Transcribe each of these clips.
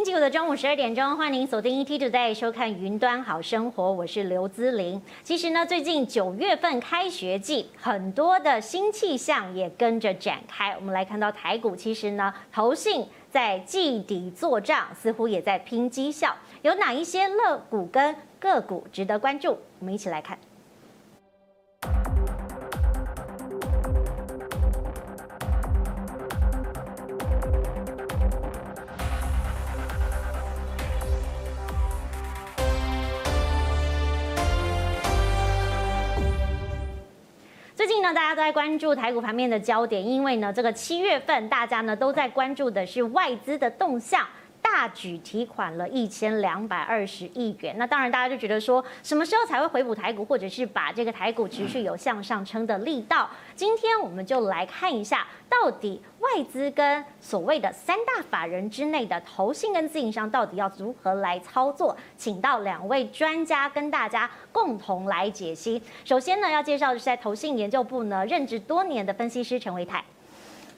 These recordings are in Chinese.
星期五的中午十二点钟，欢迎您锁定 ETtoday 收看《云端好生活》，我是刘姿玲。其实呢，最近九月份开学季，很多的新气象也跟着展开。我们来看到台股，其实呢，投信在季底做账，似乎也在拼绩效。有哪一些乐股跟个股值得关注？我们一起来看。近呢，大家都在关注台股盘面的焦点，因为呢，这个七月份大家呢都在关注的是外资的动向。大举提款了一千两百二十亿元，那当然大家就觉得说，什么时候才会回补台股，或者是把这个台股持续有向上撑的力道？今天我们就来看一下，到底外资跟所谓的三大法人之内的投信跟自营商到底要如何来操作？请到两位专家跟大家共同来解析。首先呢，要介绍的是在投信研究部呢任职多年的分析师陈维泰。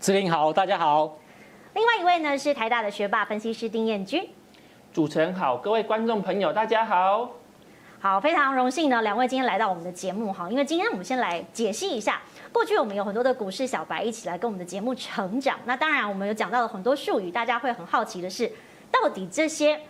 姿麟好，大家好。另外一位呢是台大的学霸分析师丁彦君，主持人好，各位观众朋友大家好，好，非常荣幸呢，两位今天来到我们的节目哈，因为今天我们先来解析一下，过去我们有很多的股市小白一起来跟我们的节目成长，那当然我们有讲到了很多术语，大家会很好奇的是，到底这些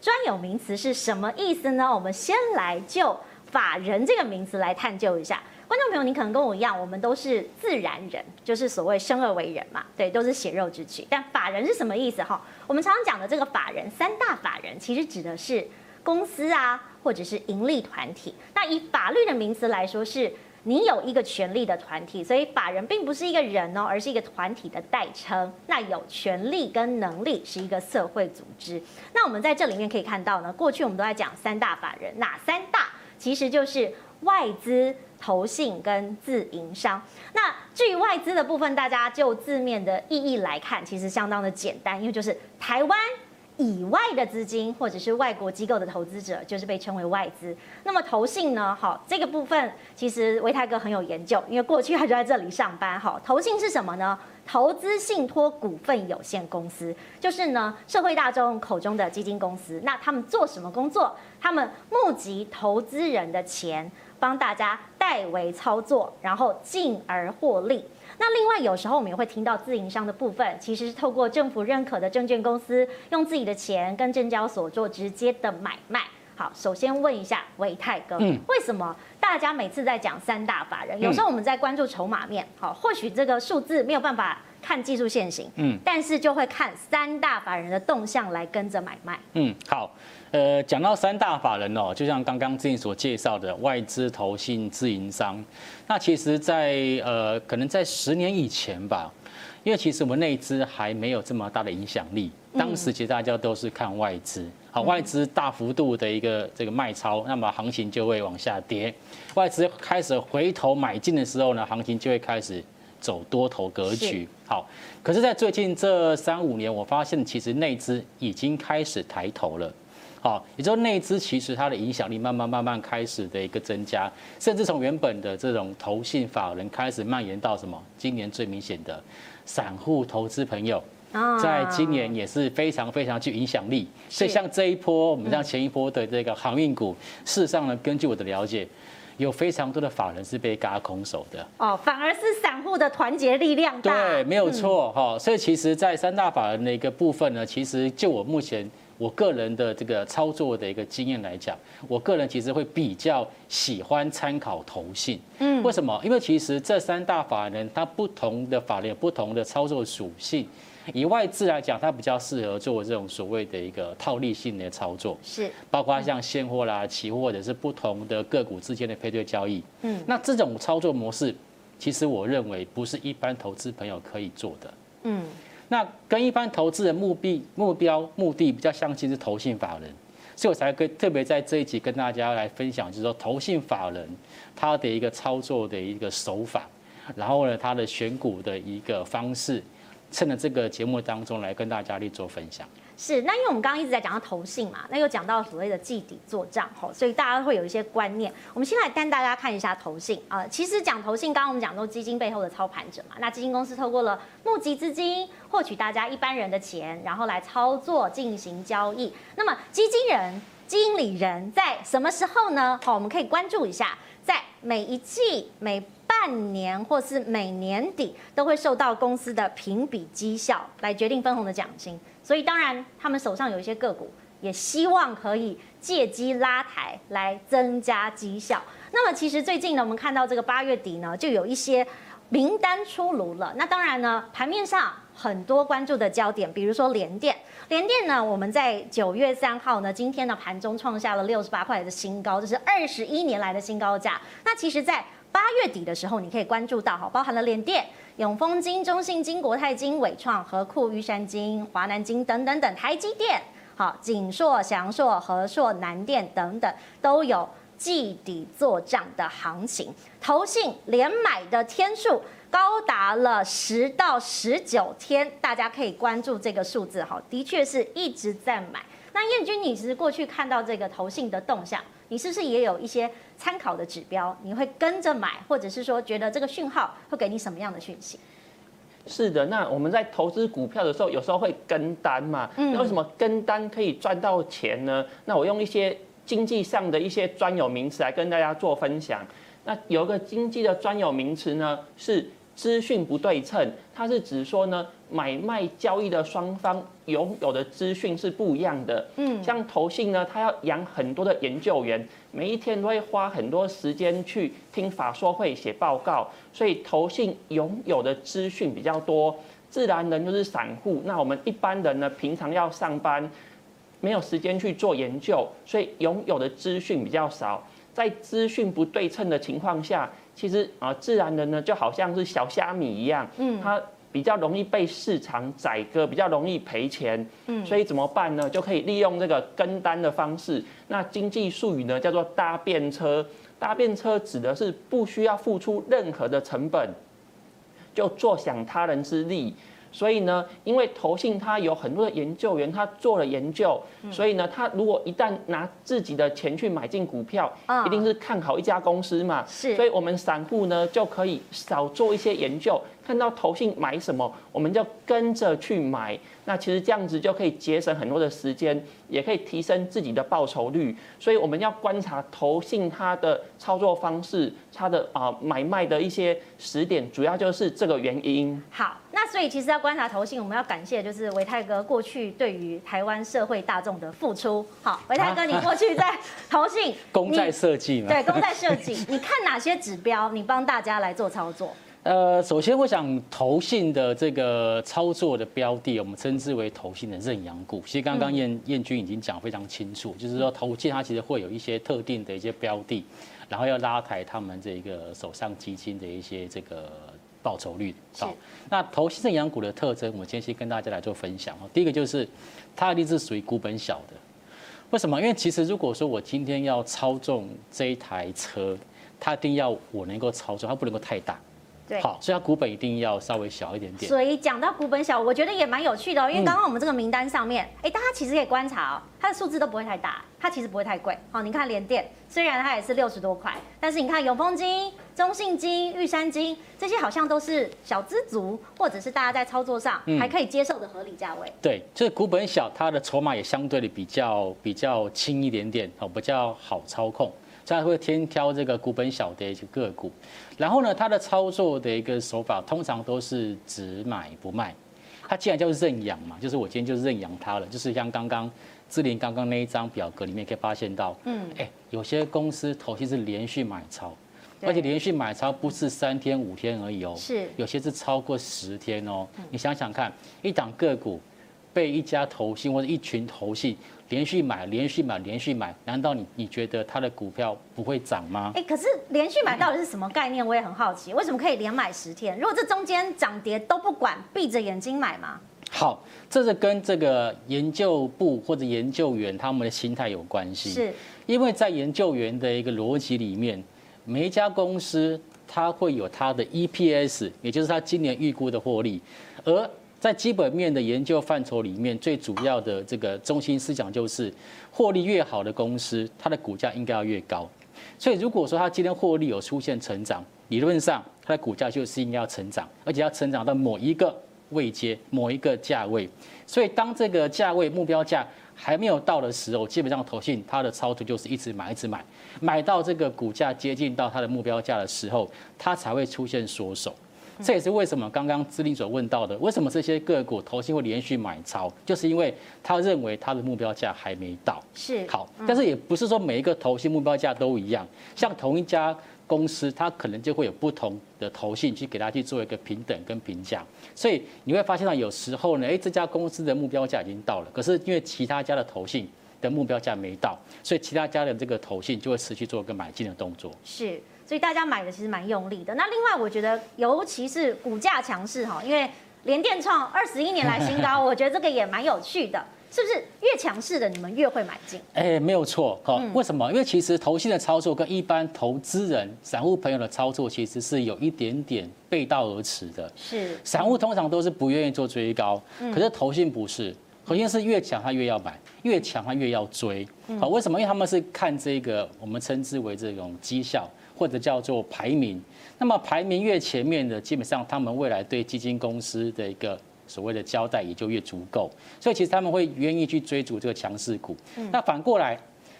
专有名词是什么意思呢？我们先来就法人这个名词来探究一下。观众朋友，你可能跟我一样，我们都是自然人，就是所谓生而为人嘛，对，都是血肉之躯。但法人是什么意思？哈，我们常常讲的这个法人，三大法人其实指的是公司啊，或者是盈利团体。那以法律的名词来说，是你有一个权利的团体，所以法人并不是一个人哦，而是一个团体的代称。那有权利跟能力是一个社会组织。那我们在这里面可以看到呢，过去我们都在讲三大法人，哪三大？其实就是外资。投信跟自营商，那至于外资的部分，大家就字面的意义来看，其实相当的简单，因为就是台湾以外的资金或者是外国机构的投资者，就是被称为外资。那么投信呢？好，这个部分其实维泰哥很有研究，因为过去他就在这里上班。好，投信是什么呢？投资信托股份有限公司，就是呢社会大众口中的基金公司。那他们做什么工作？他们募集投资人的钱。帮大家代为操作，然后进而获利。那另外有时候我们也会听到自营商的部分，其实是透过政府认可的证券公司，用自己的钱跟证交所做直接的买卖。好，首先问一下维泰哥，嗯，为什么大家每次在讲三大法人，有时候我们在关注筹码面，好，或许这个数字没有办法看技术线型，嗯，但是就会看三大法人的动向来跟着买卖。嗯，好。呃，讲到三大法人哦，就像刚刚之前所介绍的外资、投信、自营商，那其实在，在呃，可能在十年以前吧，因为其实我们内资还没有这么大的影响力，当时其实大家都是看外资，好，外资大幅度的一个这个卖超，那么行情就会往下跌，外资开始回头买进的时候呢，行情就会开始走多头格局。好，可是，在最近这三五年，我发现其实内资已经开始抬头了。好，也就是内资其实它的影响力慢慢慢慢开始的一个增加，甚至从原本的这种投信法人开始蔓延到什么？今年最明显的散户投资朋友，在今年也是非常非常具影响力。所以像这一波，我们像前一波的这个航运股，事实上呢，根据我的了解，有非常多的法人是被嘎空手的。哦，反而是散户的团结力量大。对，没有错哈。所以其实，在三大法人的一个部分呢，其实就我目前。我个人的这个操作的一个经验来讲，我个人其实会比较喜欢参考投信。嗯，为什么？因为其实这三大法人它不同的法人有不同的操作属性。以外资来讲，它比较适合做这种所谓的一个套利性的操作，是包括像现货啦、期货或者是不同的个股之间的配对交易。嗯，那这种操作模式，其实我认为不是一般投资朋友可以做的。嗯。那跟一般投资人目的、目标、目的比较相近，是投信法人，所以我才跟特别在这一集跟大家来分享，就是说投信法人他的一个操作的一个手法，然后呢，他的选股的一个方式，趁着这个节目当中来跟大家去做分享。是，那因为我们刚刚一直在讲到投信嘛，那又讲到所谓的季底作帐吼，所以大家会有一些观念。我们先来带大家看一下投信啊，其实讲投信，刚刚我们讲都基金背后的操盘者嘛，那基金公司透过了募集资金，获取大家一般人的钱，然后来操作进行交易。那么基金人、经理人在什么时候呢？好，我们可以关注一下，在每一季、每半年或是每年底都会受到公司的评比绩效来决定分红的奖金。所以当然，他们手上有一些个股，也希望可以借机拉抬来增加绩效。那么其实最近呢，我们看到这个八月底呢，就有一些名单出炉了。那当然呢，盘面上很多关注的焦点，比如说联电，联电呢，我们在九月三号呢，今天的盘中创下了六十八块的新高，这是二十一年来的新高价。那其实，在八月底的时候，你可以关注到哈，包含了联电。永丰金、中信金、国泰金、伟创、和库、玉山金、华南金等等等，台积电、好景硕、祥硕、和硕、南电等等，都有季底作帐的行情。投信连买的天数高达了十到十九天，大家可以关注这个数字哈，的确是一直在买。那燕君，你其实过去看到这个投信的动向，你是不是也有一些？参考的指标，你会跟着买，或者是说觉得这个讯号会给你什么样的讯息？是的，那我们在投资股票的时候，有时候会跟单嘛。那为什么跟单可以赚到钱呢？那我用一些经济上的一些专有名词来跟大家做分享。那有一个经济的专有名词呢，是资讯不对称，它是指说呢。买卖交易的双方拥有的资讯是不一样的。嗯，像投信呢，他要养很多的研究员，每一天都会花很多时间去听法说会、写报告，所以投信拥有的资讯比较多。自然人就是散户，那我们一般人呢，平常要上班，没有时间去做研究，所以拥有的资讯比较少。在资讯不对称的情况下，其实啊，自然人呢就好像是小虾米一样，嗯，他。比较容易被市场宰割，比较容易赔钱，嗯，所以怎么办呢？就可以利用这个跟单的方式。那经济术语呢，叫做搭便车。搭便车指的是不需要付出任何的成本，就坐享他人之利。所以呢，因为投信他有很多的研究员，他做了研究，所以呢，他如果一旦拿自己的钱去买进股票，一定是看好一家公司嘛。是，所以我们散户呢就可以少做一些研究。看到投信买什么，我们就跟着去买。那其实这样子就可以节省很多的时间，也可以提升自己的报酬率。所以我们要观察投信它的操作方式，它的啊买卖的一些时点，主要就是这个原因。好，那所以其实要观察投信，我们要感谢就是维泰哥过去对于台湾社会大众的付出。好，维泰哥，你过去在投信 功在设计嘛？对，功在设计。你看哪些指标？你帮大家来做操作。呃，首先我想投信的这个操作的标的，我们称之为投信的认养股。其实刚刚燕燕君已经讲非常清楚，就是说投信它其实会有一些特定的一些标的，然后要拉抬他们这个手上基金的一些这个报酬率。好，那投信认养股的特征，我们今天先跟大家来做分享哦。第一个就是它一定是属于股本小的。为什么？因为其实如果说我今天要操纵这一台车，它一定要我能够操纵，它不能够太大。对好，所以它股本一定要稍微小一点点。所以讲到股本小，我觉得也蛮有趣的哦。因为刚刚我们这个名单上面，哎、嗯，大家其实可以观察哦，它的数字都不会太大，它其实不会太贵。好，你看联电，虽然它也是六十多块，但是你看永丰金、中信金、玉山金这些好像都是小资族，或者是大家在操作上还可以接受的合理价位。嗯、对，就是股本小，它的筹码也相对的比较比较轻一点点，哦，比较好操控。所以会天挑这个股本小的一些个股，然后呢，它的操作的一个手法通常都是只买不卖。它既然叫认养嘛，就是我今天就认养它了。就是像刚刚志玲刚刚那一张表格里面可以发现到，嗯，哎，有些公司头期是连续买超，而且连续买超不是三天五天而已哦，是有些是超过十天哦。你想想看，一档个股被一家投信或者一群投信。连续买，连续买，连续买，难道你你觉得它的股票不会涨吗？哎，可是连续买到底是什么概念？我也很好奇，为什么可以连买十天？如果这中间涨跌都不管，闭着眼睛买吗？好，这是跟这个研究部或者研究员他们的心态有关系。是，因为在研究员的一个逻辑里面，每一家公司它会有它的 EPS，也就是它今年预估的获利，而在基本面的研究范畴里面，最主要的这个中心思想就是，获利越好的公司，它的股价应该要越高。所以如果说它今天获利有出现成长，理论上它的股价就是应该要成长，而且要成长到某一个位阶、某一个价位。所以当这个价位目标价还没有到的时候，基本上投信它的操作就是一直买、一直买，买到这个股价接近到它的目标价的时候，它才会出现缩手。这也是为什么刚刚姿麟所问到的，为什么这些个股投信会连续买超，就是因为他认为他的目标价还没到。是好，但是也不是说每一个投信目标价都一样，像同一家公司，它可能就会有不同的投信去给他去做一个平等跟评价，所以你会发现到有时候呢，哎，这家公司的目标价已经到了，可是因为其他家的投信的目标价没到，所以其他家的这个投信就会持续做一个买进的动作。是。所以大家买的其实蛮用力的。那另外，我觉得尤其是股价强势哈，因为联电创二十一年来新高，我觉得这个也蛮有趣的，是不是？越强势的你们越会买进？哎，没有错。好，为什么？因为其实投信的操作跟一般投资人、散户朋友的操作其实是有一点点背道而驰的。是。散户通常都是不愿意做追高，可是投信不是，投信是越强他越要买，越强他越要追。好，为什么？因为他们是看这个我们称之为这种绩效。或者叫做排名，那么排名越前面的，基本上他们未来对基金公司的一个所谓的交代也就越足够，所以其实他们会愿意去追逐这个强势股。那反过来，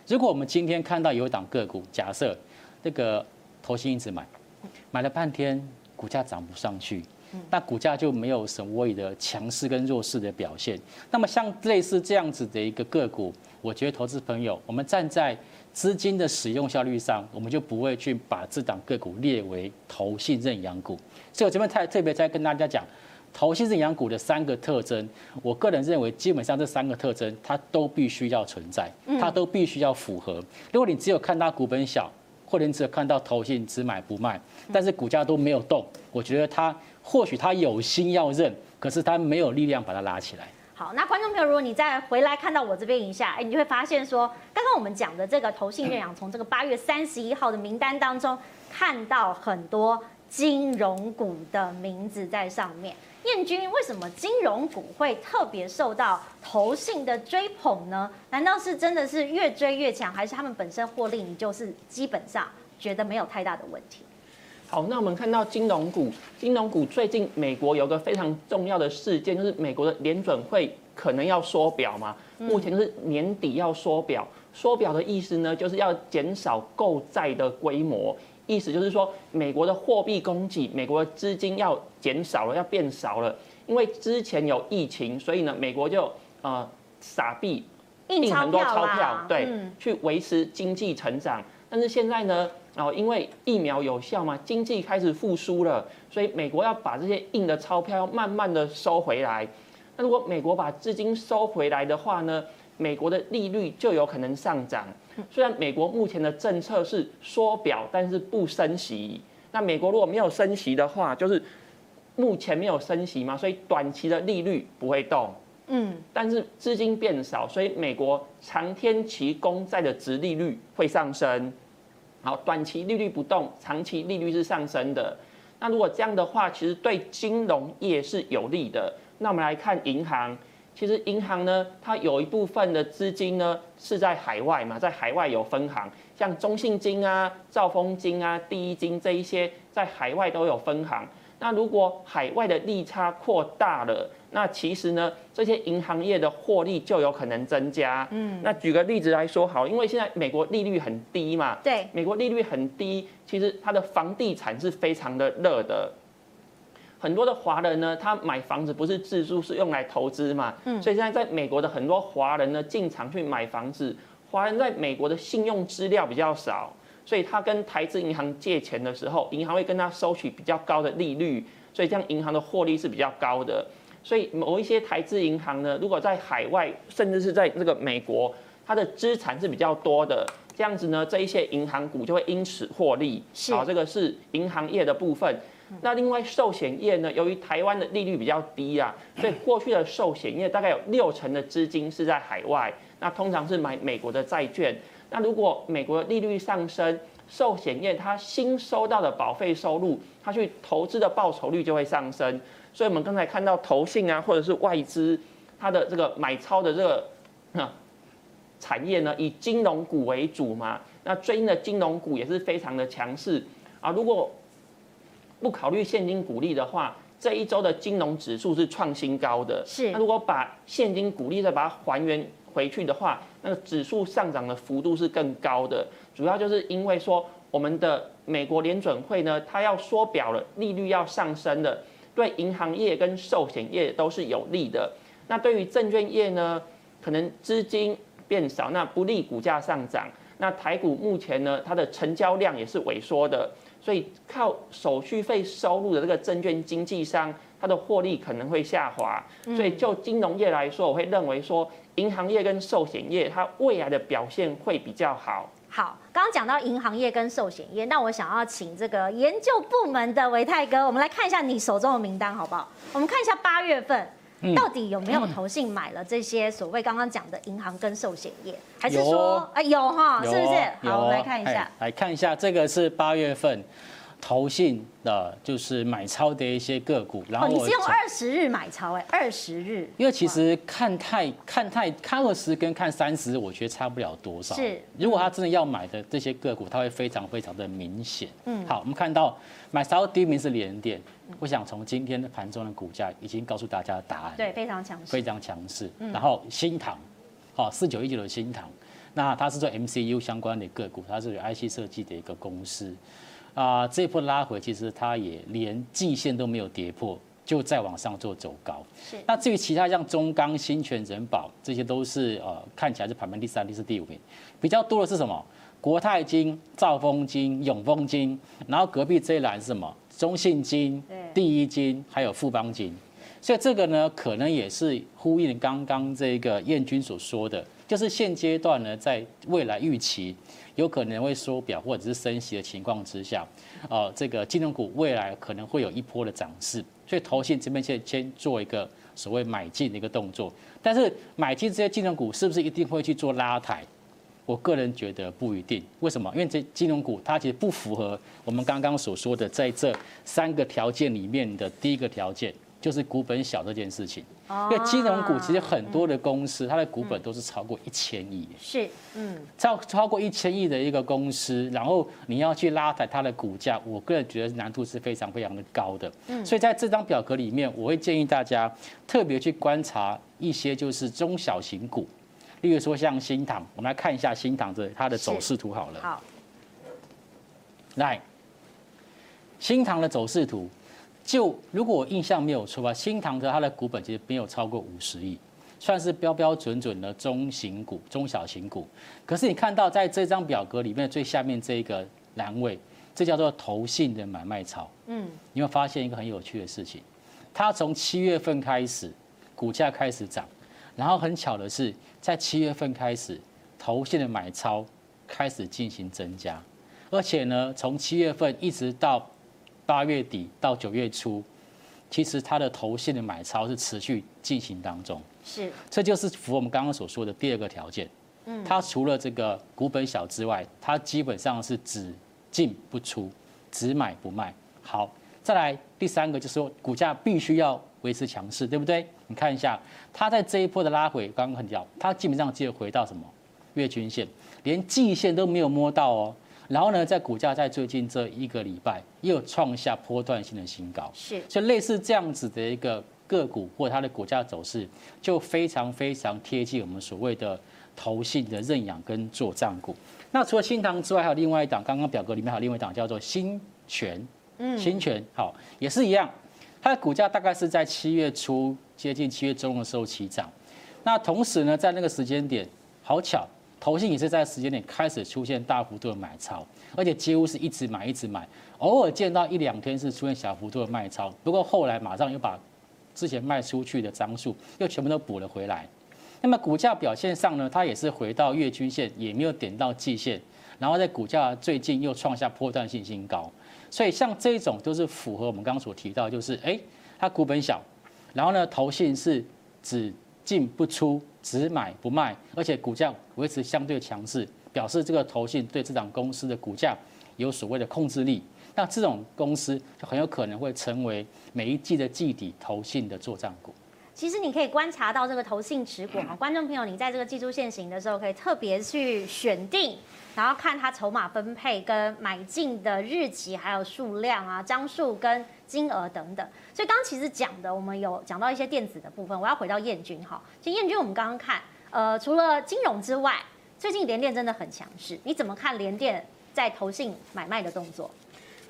如果我们今天看到有一档个股，假设这个投信一直买，买了半天股价涨不上去，那股价就没有什么谓的强势跟弱势的表现。那么像类似这样子的一个个股，我觉得投资朋友，我们站在资金的使用效率上，我们就不会去把这档个股列为投信认养股。所以我这边太特别在跟大家讲，投信认养股的三个特征，我个人认为基本上这三个特征它都必须要存在，它都必须要符合。如果你只有看它股本小，或者你只有看到投信只买不卖，但是股价都没有动，我觉得它或许他有心要认，可是他没有力量把它拉起来。好，那观众朋友，如果你再回来看到我这边一下，哎，你就会发现说，刚刚我们讲的这个投信认养，从这个八月三十一号的名单当中看到很多金融股的名字在上面。燕君，为什么金融股会特别受到投信的追捧呢？难道是真的是越追越强，还是他们本身获利，你就是基本上觉得没有太大的问题？好，那我们看到金融股，金融股最近美国有个非常重要的事件，就是美国的联准会可能要缩表嘛。目前是年底要缩表，缩表的意思呢，就是要减少购债的规模，意思就是说美国的货币供给，美国的资金要减少了，要变少了。因为之前有疫情，所以呢，美国就呃撒币印很多钞票，对，去维持经济成长。但是现在呢？然后因为疫苗有效嘛，经济开始复苏了，所以美国要把这些印的钞票要慢慢的收回来。那如果美国把资金收回来的话呢，美国的利率就有可能上涨。虽然美国目前的政策是缩表，但是不升息。那美国如果没有升息的话，就是目前没有升息嘛，所以短期的利率不会动。嗯，但是资金变少，所以美国长天期公债的值利率会上升。好，短期利率不动，长期利率是上升的。那如果这样的话，其实对金融业是有利的。那我们来看银行，其实银行呢，它有一部分的资金呢是在海外嘛，在海外有分行，像中信金啊、兆丰金啊、第一金这一些，在海外都有分行。那如果海外的利差扩大了，那其实呢，这些银行业的获利就有可能增加。嗯，那举个例子来说好，因为现在美国利率很低嘛，对，美国利率很低，其实它的房地产是非常的热的。很多的华人呢，他买房子不是自住，是用来投资嘛。嗯，所以现在在美国的很多华人呢，进场去买房子，华人在美国的信用资料比较少。所以他跟台资银行借钱的时候，银行会跟他收取比较高的利率，所以这样银行的获利是比较高的。所以某一些台资银行呢，如果在海外，甚至是在那个美国，它的资产是比较多的，这样子呢，这一些银行股就会因此获利。好，这个是银行业的部分。那另外寿险业呢，由于台湾的利率比较低啊，所以过去的寿险业大概有六成的资金是在海外，那通常是买美国的债券。那如果美国利率上升，寿险业它新收到的保费收入，它去投资的报酬率就会上升。所以我们刚才看到投信啊，或者是外资，它的这个买超的这个产业呢，以金融股为主嘛。那最近的金融股也是非常的强势啊。如果不考虑现金股利的话，这一周的金融指数是创新高的。是。那如果把现金股利再把它还原回去的话，那个指数上涨的幅度是更高的。主要就是因为说，我们的美国联准会呢，它要缩表了，利率要上升了，对银行业跟寿险业都是有利的。那对于证券业呢，可能资金变少，那不利股价上涨。那台股目前呢，它的成交量也是萎缩的，所以靠手续费收入的这个证券经纪商，它的获利可能会下滑。所以就金融业来说，我会认为说，银行业跟寿险业它未来的表现会比较好。好，刚刚讲到银行业跟寿险业，那我想要请这个研究部门的维泰哥，我们来看一下你手中的名单好不好？我们看一下八月份。到底有没有投信买了这些所谓刚刚讲的银行跟寿险业，还是说哎有哈，是不是？好，我们来看一下，来看一下这个是八月份。投信的就是买超的一些个股，然后你是用二十日买超哎，二十日，因为其实看太看太看二十跟看三十，我觉得差不了多少。是，如果他真的要买的这些个股，它会非常非常的明显。嗯，好，我们看到买超第一名是联电，我想从今天的盘中的股价已经告诉大家答案。对，非常强势，非常强势。然后新唐，好，四九一九的新唐，那它是做 MCU 相关的个股，它是有 IC 设计的一个公司。啊，这一波拉回，其实它也连季线都没有跌破，就再往上做走高。是。那至于其他像中钢、新泉、人保，这些都是呃看起来是排名第三、第四、第五名。比较多的是什么？国泰金、兆丰金、永丰金，然后隔壁这一栏是什么？中信金、第一金，还有富邦金。所以这个呢，可能也是呼应刚刚这个燕军所说的，就是现阶段呢，在未来预期。有可能会缩表或者是升息的情况之下，呃，这个金融股未来可能会有一波的涨势，所以投信这边先先做一个所谓买进的一个动作。但是买进这些金融股是不是一定会去做拉抬？我个人觉得不一定。为什么？因为这金融股它其实不符合我们刚刚所说的在这三个条件里面的第一个条件。就是股本小这件事情，因为金融股其实很多的公司，它的股本都是超过一千亿，是，嗯，超超过一千亿的一个公司，然后你要去拉抬它的股价，我个人觉得难度是非常非常的高的。嗯，所以在这张表格里面，我会建议大家特别去观察一些就是中小型股，例如说像新塘，我们来看一下新塘的它的走势图好了。好，来，新塘的走势图。就如果我印象没有错吧，新唐的它的股本其实没有超过五十亿，算是标标准准的中型股、中小型股。可是你看到在这张表格里面最下面这一个栏位，这叫做投信的买卖超。嗯，你会发现一个很有趣的事情，它从七月份开始股价开始涨，然后很巧的是，在七月份开始投信的买超开始进行增加，而且呢，从七月份一直到。八月底到九月初，其实它的头线的买超是持续进行当中，是，这就是符合我们刚刚所说的第二个条件。嗯，它除了这个股本小之外，它基本上是只进不出，只买不卖。好，再来第三个就是说股价必须要维持强势，对不对？你看一下，它在这一波的拉回，刚刚很屌，它基本上只有回到什么月均线，连季线都没有摸到哦。然后呢，在股价在最近这一个礼拜又创下波段性的新高，是，所以类似这样子的一个个股或它的股价走势，就非常非常贴近我们所谓的投信的认养跟做账股。那除了新塘之外，还有另外一档，刚刚表格里面还有另外一档叫做新全，嗯，新全好也是一样，它的股价大概是在七月初接近七月中的时候起涨，那同时呢，在那个时间点，好巧。投信也是在时间点开始出现大幅度的买超，而且几乎是一直买一直买，偶尔见到一两天是出现小幅度的卖超，不过后来马上又把之前卖出去的张数又全部都补了回来。那么股价表现上呢，它也是回到月均线，也没有点到季线，然后在股价最近又创下波段性新高。所以像这种都是符合我们刚刚所提到，就是哎，它股本小，然后呢，投信是只进不出。只买不卖，而且股价维持相对强势，表示这个投信对这档公司的股价有所谓的控制力。那这种公司就很有可能会成为每一季的季底投信的作帐股。其实你可以观察到这个投信持股啊，观众朋友，你在这个季度线型的时候，可以特别去选定，然后看它筹码分配跟买进的日期，还有数量啊、张数跟金额等等。所以刚刚其实讲的，我们有讲到一些电子的部分，我要回到燕君哈。其实彦君，我们刚刚看，呃，除了金融之外，最近联电真的很强势，你怎么看联电在投信买卖的动作？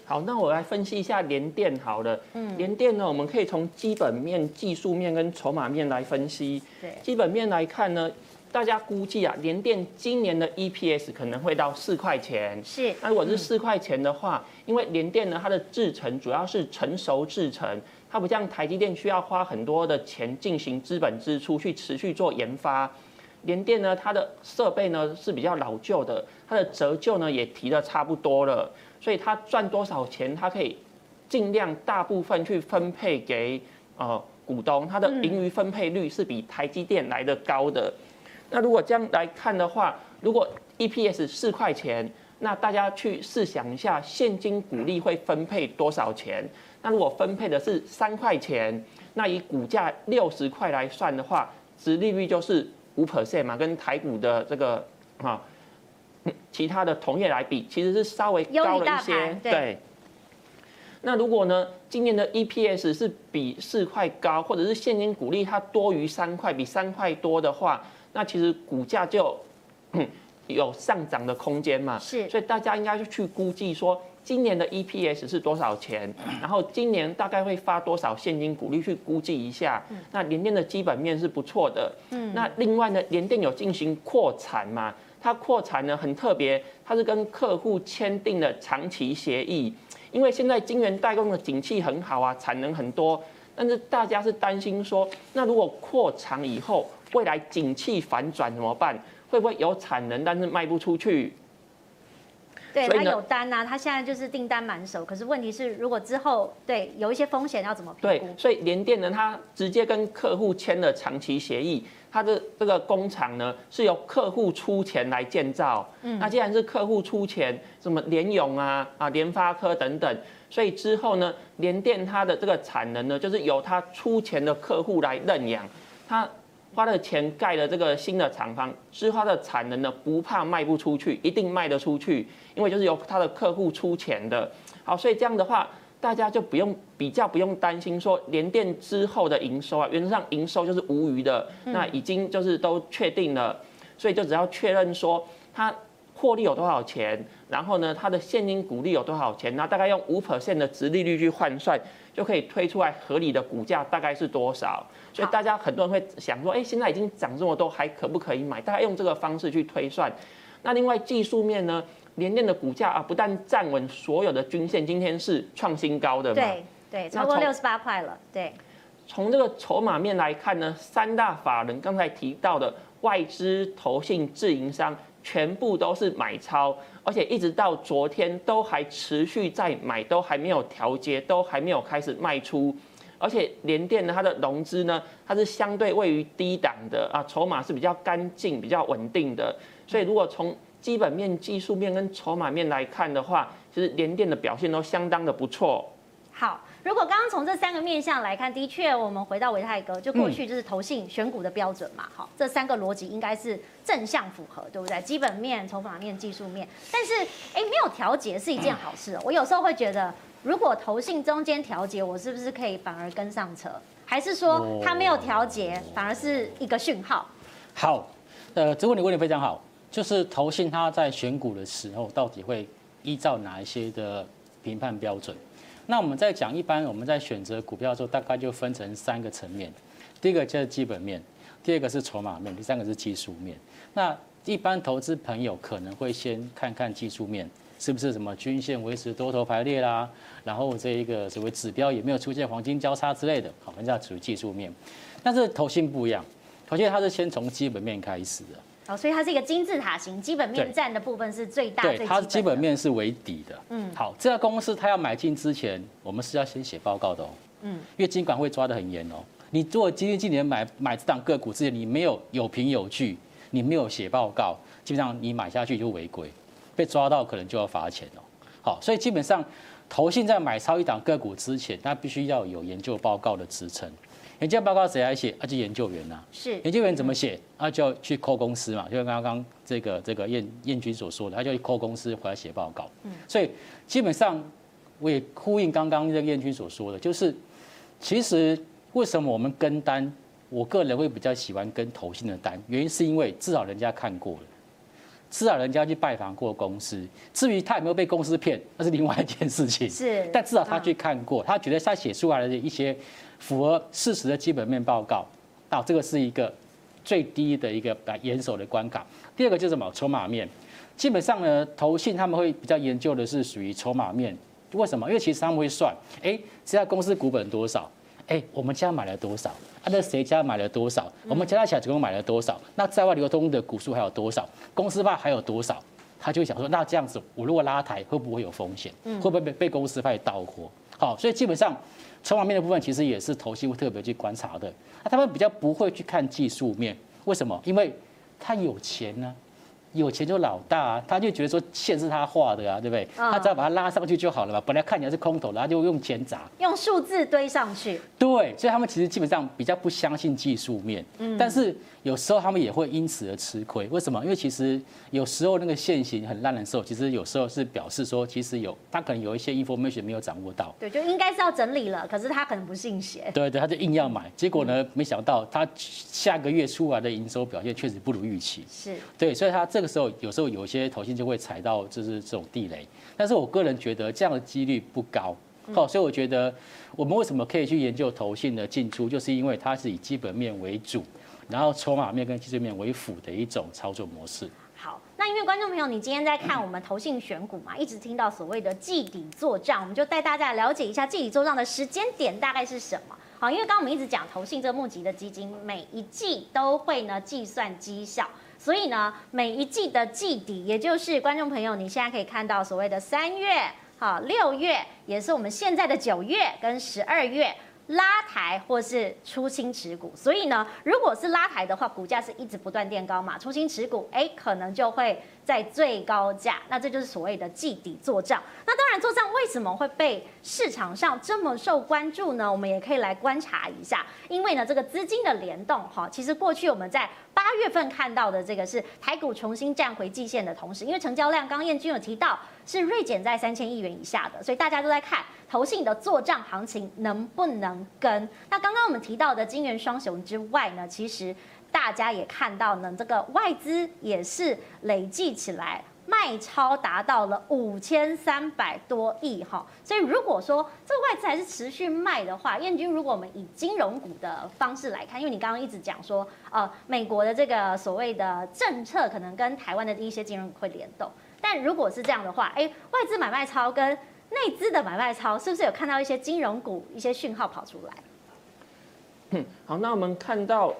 好，那我来分析一下联电好了。嗯，联电呢，我们可以从基本面、技术面跟筹码面来分析。对，基本面来看呢，大家估计啊，联电今年的 EPS 可能会到四块钱。是，那如果是四块钱的话，因为联电呢，它的制程主要是成熟制程，它不像台积电需要花很多的钱进行资本支出去持续做研发。联电呢，它的设备呢是比较老旧的，它的折旧呢也提的差不多了。所以它赚多少钱，它可以尽量大部分去分配给呃股东，它的盈余分配率是比台积电来的高的。那如果这样来看的话，如果 EPS 四块钱，那大家去试想一下，现金股利会分配多少钱？那如果分配的是三块钱，那以股价六十块来算的话，殖利率就是五 percent 嘛，跟台股的这个啊。其他的同业来比，其实是稍微高了一些。对，对。那如果呢，今年的 EPS 是比四块高，或者是现金股利它多于三块，比三块多的话，那其实股价就有上涨的空间嘛。是。所以大家应该去估计说，今年的 EPS 是多少钱，然后今年大概会发多少现金股利，去估计一下。那联电的基本面是不错的。嗯。那另外呢，联电有进行扩产嘛？它扩产呢很特别，它是跟客户签订了长期协议，因为现在晶圆代工的景气很好啊，产能很多，但是大家是担心说，那如果扩产以后，未来景气反转怎么办？会不会有产能但是卖不出去？对，他有单呐、啊，他现在就是订单满手，可是问题是，如果之后对有一些风险要怎么评估？对，所以联电呢，他直接跟客户签了长期协议，他的这个工厂呢是由客户出钱来建造。嗯，那既然是客户出钱，什么联咏啊啊联发科等等，所以之后呢，联电它的这个产能呢，就是由他出钱的客户来认养，他。花了钱盖了这个新的厂房，是花的产能呢，不怕卖不出去，一定卖得出去，因为就是由他的客户出钱的。好，所以这样的话，大家就不用比较不用担心说联电之后的营收啊，原则上营收就是无余的，那已经就是都确定了，所以就只要确认说他获利有多少钱，然后呢，它的现金股利有多少钱，那大概用五 percent 的值利率去换算，就可以推出来合理的股价大概是多少。所以大家很多人会想说，哎，现在已经涨这么多，还可不可以买？大概用这个方式去推算。那另外技术面呢，联电的股价啊，不但站稳所有的均线，今天是创新高的嘛？对对，超过六十八块了。对。从这个筹码面来看呢，三大法人刚才提到的外资、投信、自营商，全部都是买超，而且一直到昨天都还持续在买，都还没有调节，都还没有开始卖出。而且联电呢，它的融资呢，它是相对位于低档的啊，筹码是比较干净、比较稳定的。所以如果从基本面、技术面跟筹码面来看的话，其实联电的表现都相当的不错。好，如果刚刚从这三个面向来看，的确，我们回到维泰哥，就过去就是投信选股的标准嘛。好，这三个逻辑应该是正向符合，对不对？基本面、筹码面、技术面。但是，哎，没有调节是一件好事。我有时候会觉得。如果投信中间调节，我是不是可以反而跟上车？还是说它没有调节，反而是一个讯号？好，呃，这问题问的非常好，就是投信它在选股的时候，到底会依照哪一些的评判标准？那我们在讲一般我们在选择股票的时候，大概就分成三个层面，第一个就是基本面，第二个是筹码面，第三个是技术面。那一般投资朋友可能会先看看技术面。是不是什么均线维持多头排列啦？然后这一个所谓指标也没有出现黄金交叉之类的，好，人家属于技术面。但是投信不一样，投信它是先从基本面开始的。哦，所以它是一个金字塔型，基本面占的部分是最大。对，它基本面是为底的。嗯，好，这家公司它要买进之前，我们是要先写报告的哦。嗯，因为金管会抓得很严哦。你做基金经理买买这档个股之前，你没有有凭有据，你没有写报告，基本上你买下去就违规。被抓到可能就要罚钱哦。好，所以基本上投信在买超一档个股之前，它必须要有研究报告的支撑。研究报告谁来写？啊，就研究员呐。是。研究员怎么写？啊，就要去 call 公司嘛，就像刚刚这个这个燕燕君所说的，他就去 call 公司回来写报告。嗯。所以基本上我也呼应刚刚这个燕君所说的，就是其实为什么我们跟单，我个人会比较喜欢跟投信的单，原因是因为至少人家看过了。至少人家去拜访过公司，至于他有没有被公司骗，那是另外一件事情。是，但至少他去看过，他觉得他写出来的一些符合事实的基本面报告，啊，这个是一个最低的一个严守的关卡。第二个就是什么？筹码面，基本上呢，投信他们会比较研究的是属于筹码面。为什么？因为其实他们会算，哎，这家公司股本多少？哎，我们家买了多少？他的谁家买了多少？我们加加起来总共买了多少？那在外流通的股数还有多少？公司派还有多少？他就想说，那这样子，我如果拉抬，会不会有风险？会不会被被公司派倒货？好，所以基本上筹码面的部分其实也是投信会特别去观察的。那他们比较不会去看技术面，为什么？因为他有钱呢。有钱就老大啊，他就觉得说线是他画的啊，对不对？他只要把它拉上去就好了嘛。本来看起来是空头然后就用钱砸，用数字堆上去。对，所以他们其实基本上比较不相信技术面。嗯，但是有时候他们也会因此而吃亏。为什么？因为其实有时候那个线型很烂的时候，其实有时候是表示说，其实有他可能有一些 information 没有掌握到。对，就应该是要整理了，可是他可能不信邪。对对，他就硬要买，结果呢，没想到他下个月出来的营收表现确实不如预期。是对，所以他这个时候有时候有。有些投信就会踩到就是这种地雷，但是我个人觉得这样的几率不高，好，所以我觉得我们为什么可以去研究投信的进出，就是因为它是以基本面为主，然后筹码面跟技术面为辅的一种操作模式。好，那因为观众朋友，你今天在看我们投信选股嘛，一直听到所谓的季底作账，我们就带大家了解一下季底作账的时间点大概是什么。好，因为刚刚我们一直讲投信这个募集的基金，每一季都会呢计算绩效。所以呢，每一季的季底，也就是观众朋友，你现在可以看到所谓的三月、好六月，也是我们现在的九月跟十二月拉抬或是出清持股。所以呢，如果是拉抬的话，股价是一直不断垫高嘛，出清持股，哎，可能就会。在最高价，那这就是所谓的季底做账。那当然，做账为什么会被市场上这么受关注呢？我们也可以来观察一下。因为呢，这个资金的联动，哈，其实过去我们在八月份看到的这个是台股重新站回季线的同时，因为成交量刚彦君有提到是锐减在三千亿元以下的，所以大家都在看投信的做账行情能不能跟。那刚刚我们提到的金元双雄之外呢，其实。大家也看到呢，这个外资也是累计起来卖超达到了五千三百多亿哈，所以如果说这个外资还是持续卖的话，燕君，如果我们以金融股的方式来看，因为你刚刚一直讲说，呃，美国的这个所谓的政策可能跟台湾的一些金融股会联动，但如果是这样的话，哎，外资买卖超跟内资的买卖超，是不是有看到一些金融股一些讯号跑出来？好，那我们看到。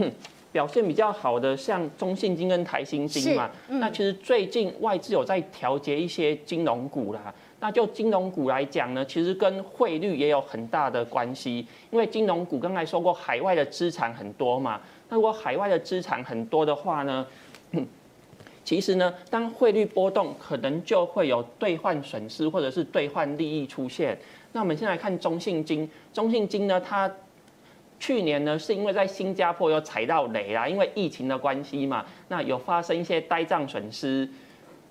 表现比较好的，像中信金跟台新金嘛，嗯、那其实最近外资有在调节一些金融股啦。那就金融股来讲呢，其实跟汇率也有很大的关系，因为金融股刚才说过，海外的资产很多嘛。那如果海外的资产很多的话呢，其实呢，当汇率波动，可能就会有兑换损失或者是兑换利益出现。那我们先来看中信金，中信金呢，它。去年呢，是因为在新加坡有踩到雷啦，因为疫情的关系嘛，那有发生一些呆账损失。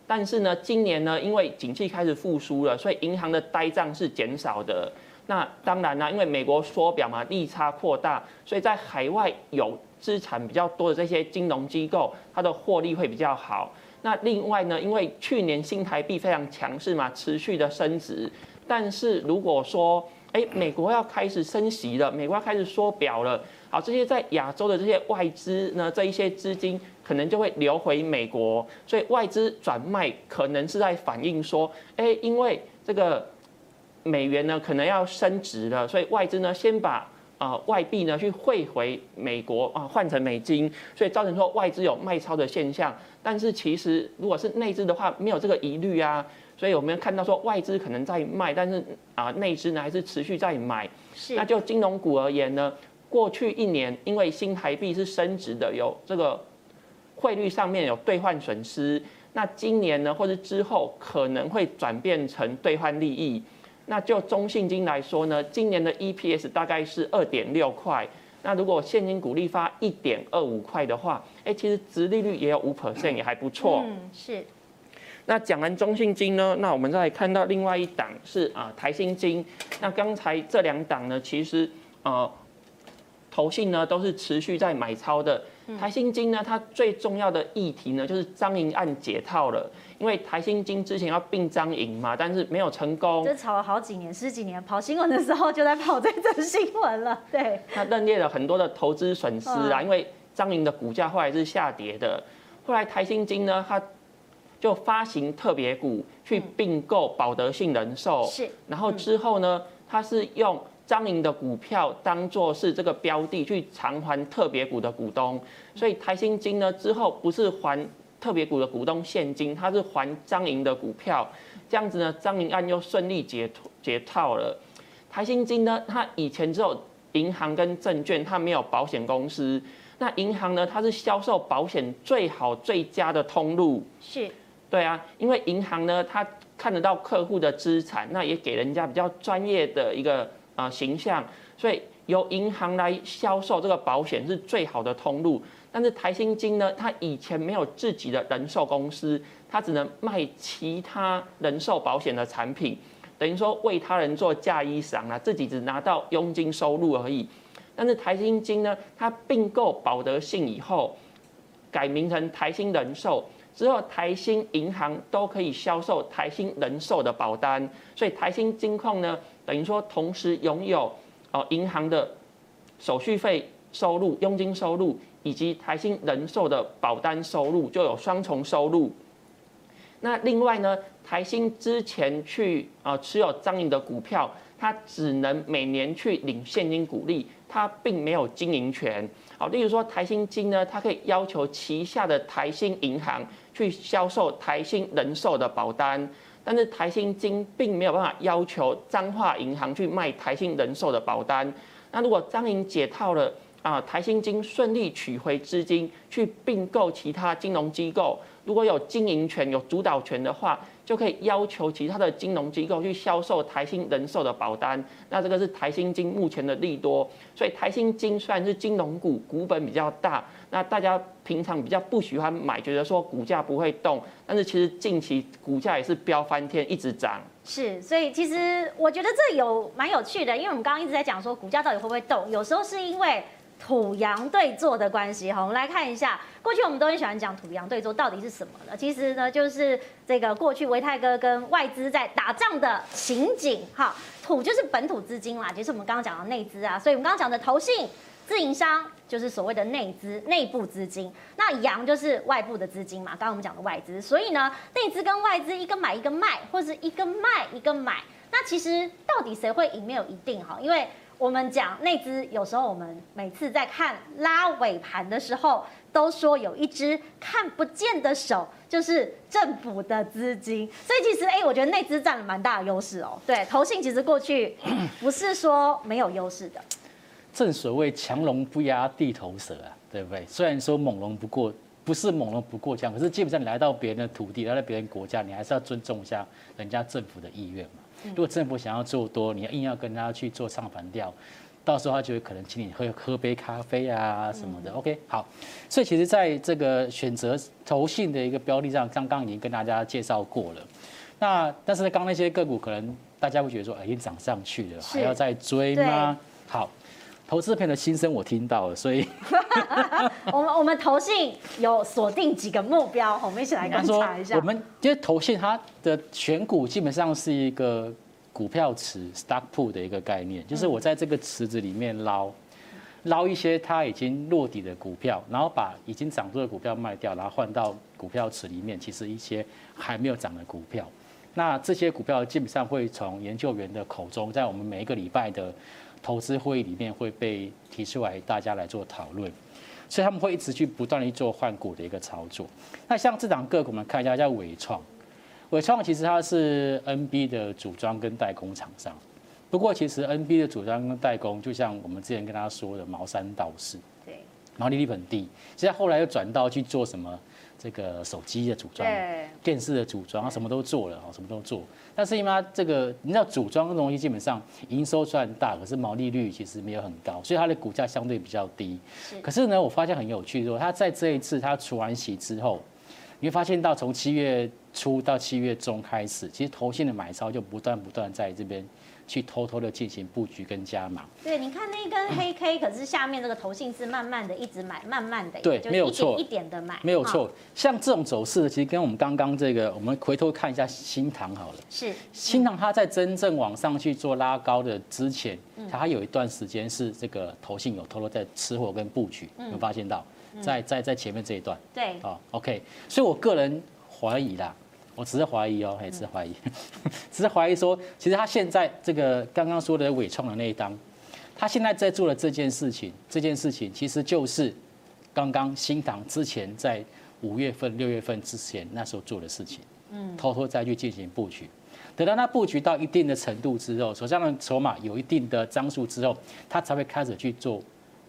但是呢，今年呢，因为景气开始复苏了，所以银行的呆账是减少的。那当然啦，因为美国缩表嘛，利差扩大，所以在海外有资产比较多的这些金融机构，它的获利会比较好。那另外呢，因为去年新台币非常强势嘛，持续的升值。但是如果说哎，美国要开始升息了，美国要开始缩表了。好，这些在亚洲的这些外资呢，这一些资金可能就会流回美国，所以外资转卖可能是在反映说，哎，因为这个美元呢可能要升值了，所以外资呢先把啊、外币呢去汇回美国啊换成美金，所以造成说外资有卖超的现象。但是其实如果是内资的话，没有这个疑虑啊。所以我们看到说外资可能在卖，但是啊内资呢还是持续在买。是。那就金融股而言呢，过去一年因为新台币是升值的，有这个汇率上面有兑换损失。那今年呢，或者之后可能会转变成兑换利益。那就中信金来说呢，今年的 EPS 大概是二点六块。那如果现金股利发一点二五块的话，哎，其实殖利率也有五 percent，也还不错。嗯，是。那讲完中信金呢，那我们再来看到另外一档是啊台新金。那刚才这两档呢，其实呃投信呢都是持续在买超的。台新金呢，它最重要的议题呢就是张银案解套了。因为台新金之前要并张银嘛，但是没有成功。这炒了好几年，十几年，跑新闻的时候就在跑这则新闻了。对，他认列了很多的投资损失啊，因为张银的股价后来是下跌的。后来台新金呢，它就发行特别股去并购保德信人寿。是。然后之后呢，它是用张营的股票当做是这个标的去偿还特别股的股东，所以台新金呢之后不是还。特别股的股东现金，它是还张营的股票，这样子呢，张银案又顺利解解套了。台新金呢，它以前只有银行跟证券，它没有保险公司。那银行呢，它是销售保险最好最佳的通路。是，对啊，因为银行呢，它看得到客户的资产，那也给人家比较专业的一个啊形象，所以由银行来销售这个保险是最好的通路。但是台新金呢，它以前没有自己的人寿公司，它只能卖其他人寿保险的产品，等于说为他人做嫁衣裳啊，自己只拿到佣金收入而已。但是台新金呢，它并购保德信以后，改名成台新人寿之后，台新银行都可以销售台新人寿的保单，所以台新金控呢，等于说同时拥有哦银行的手续费收入、佣金收入。以及台新人寿的保单收入就有双重收入。那另外呢，台新之前去啊持有彰银的股票，它只能每年去领现金股利，它并没有经营权。好，例如说台新金呢，它可以要求旗下的台新银行去销售台兴人寿的保单，但是台兴金并没有办法要求彰化银行去卖台兴人寿的保单。那如果彰银解套了，啊，台兴金顺利取回资金去并购其他金融机构，如果有经营权、有主导权的话，就可以要求其他的金融机构去销售台新人寿的保单。那这个是台新金目前的利多。所以台新金算是金融股，股本比较大，那大家平常比较不喜欢买，觉得说股价不会动，但是其实近期股价也是飙翻天，一直涨。是，所以其实我觉得这有蛮有趣的，因为我们刚刚一直在讲说股价到底会不会动，有时候是因为。土洋对做的关系哈，我们来看一下，过去我们都很喜欢讲土洋对做到底是什么呢？其实呢，就是这个过去维泰哥跟外资在打仗的情景哈。土就是本土资金啦，就是我们刚刚讲的内资啊，所以我们刚刚讲的投信、自营商就是所谓的内资、内部资金。那洋就是外部的资金嘛，刚刚我们讲的外资。所以呢，内资跟外资一个买一个卖，或是一个卖一个买，那其实到底谁会赢没有一定哈，因为。我们讲内资，有时候我们每次在看拉尾盘的时候，都说有一只看不见的手，就是政府的资金。所以其实，哎，我觉得内资占了蛮大的优势哦。对，投信其实过去不是说没有优势的。正所谓强龙不压地头蛇啊，对不对？虽然说猛龙不过，不是猛龙不过江，可是基本上你来到别人的土地，来到别人国家，你还是要尊重一下人家政府的意愿嘛。如果政府想要做多，你要硬要跟他去做唱反调，到时候他就会可能请你喝喝杯咖啡啊什么的。OK，好，所以其实在这个选择投信的一个标的上，刚刚已经跟大家介绍过了。那但是呢刚那些个股，可能大家会觉得说，哎，已经涨上去了，还要再追吗？好。投资片的心声我听到了，所以 我们我们投信有锁定几个目标，我们一起来观察一下。我们因为投信它的选股基本上是一个股票池 （stock pool） 的一个概念，就是我在这个池子里面捞捞一些它已经落底的股票，然后把已经涨多的股票卖掉，然后换到股票池里面，其实一些还没有涨的股票。那这些股票基本上会从研究员的口中，在我们每一个礼拜的。投资会议里面会被提出来，大家来做讨论，所以他们会一直去不断地做换股的一个操作。那像这档个股，我们看一下叫伟创，伟创其实它是 NB 的组装跟代工厂商，不过其实 NB 的组装跟代工，就像我们之前跟大家说的毛三道四，对，毛利率很低，现在后来又转到去做什么这个手机的组装，电视的组装，什么都做了哦，什么都做。但是因为它这个你知道组装的东西基本上营收虽然大，可是毛利率其实没有很高，所以它的股价相对比较低。可是呢，我发现很有趣，说它在这一次它除完息之后，你会发现到从七月初到七月中开始，其实投信的买超就不断不断在这边。去偷偷的进行布局跟加码。对，你看那一根黑 K，可是下面这个头信是慢慢的一直买，慢慢的，对，没有错，一点的买，没有错。像这种走势，其实跟我们刚刚这个，我们回头看一下新塘好了。是。新塘它在真正往上去做拉高的之前，它有一段时间是这个头信有偷偷在吃货跟布局，有发现到，在在在前面这一段。对。好，OK。所以我个人怀疑啦。我只是怀疑哦，还只是怀疑，只是怀疑说，其实他现在这个刚刚说的伪创的那一档，他现在在做的这件事情，这件事情其实就是刚刚新塘之前在五月份、六月份之前那时候做的事情，嗯，偷偷再去进行布局，等到他布局到一定的程度之后，手上的筹码有一定的张数之后，他才会开始去做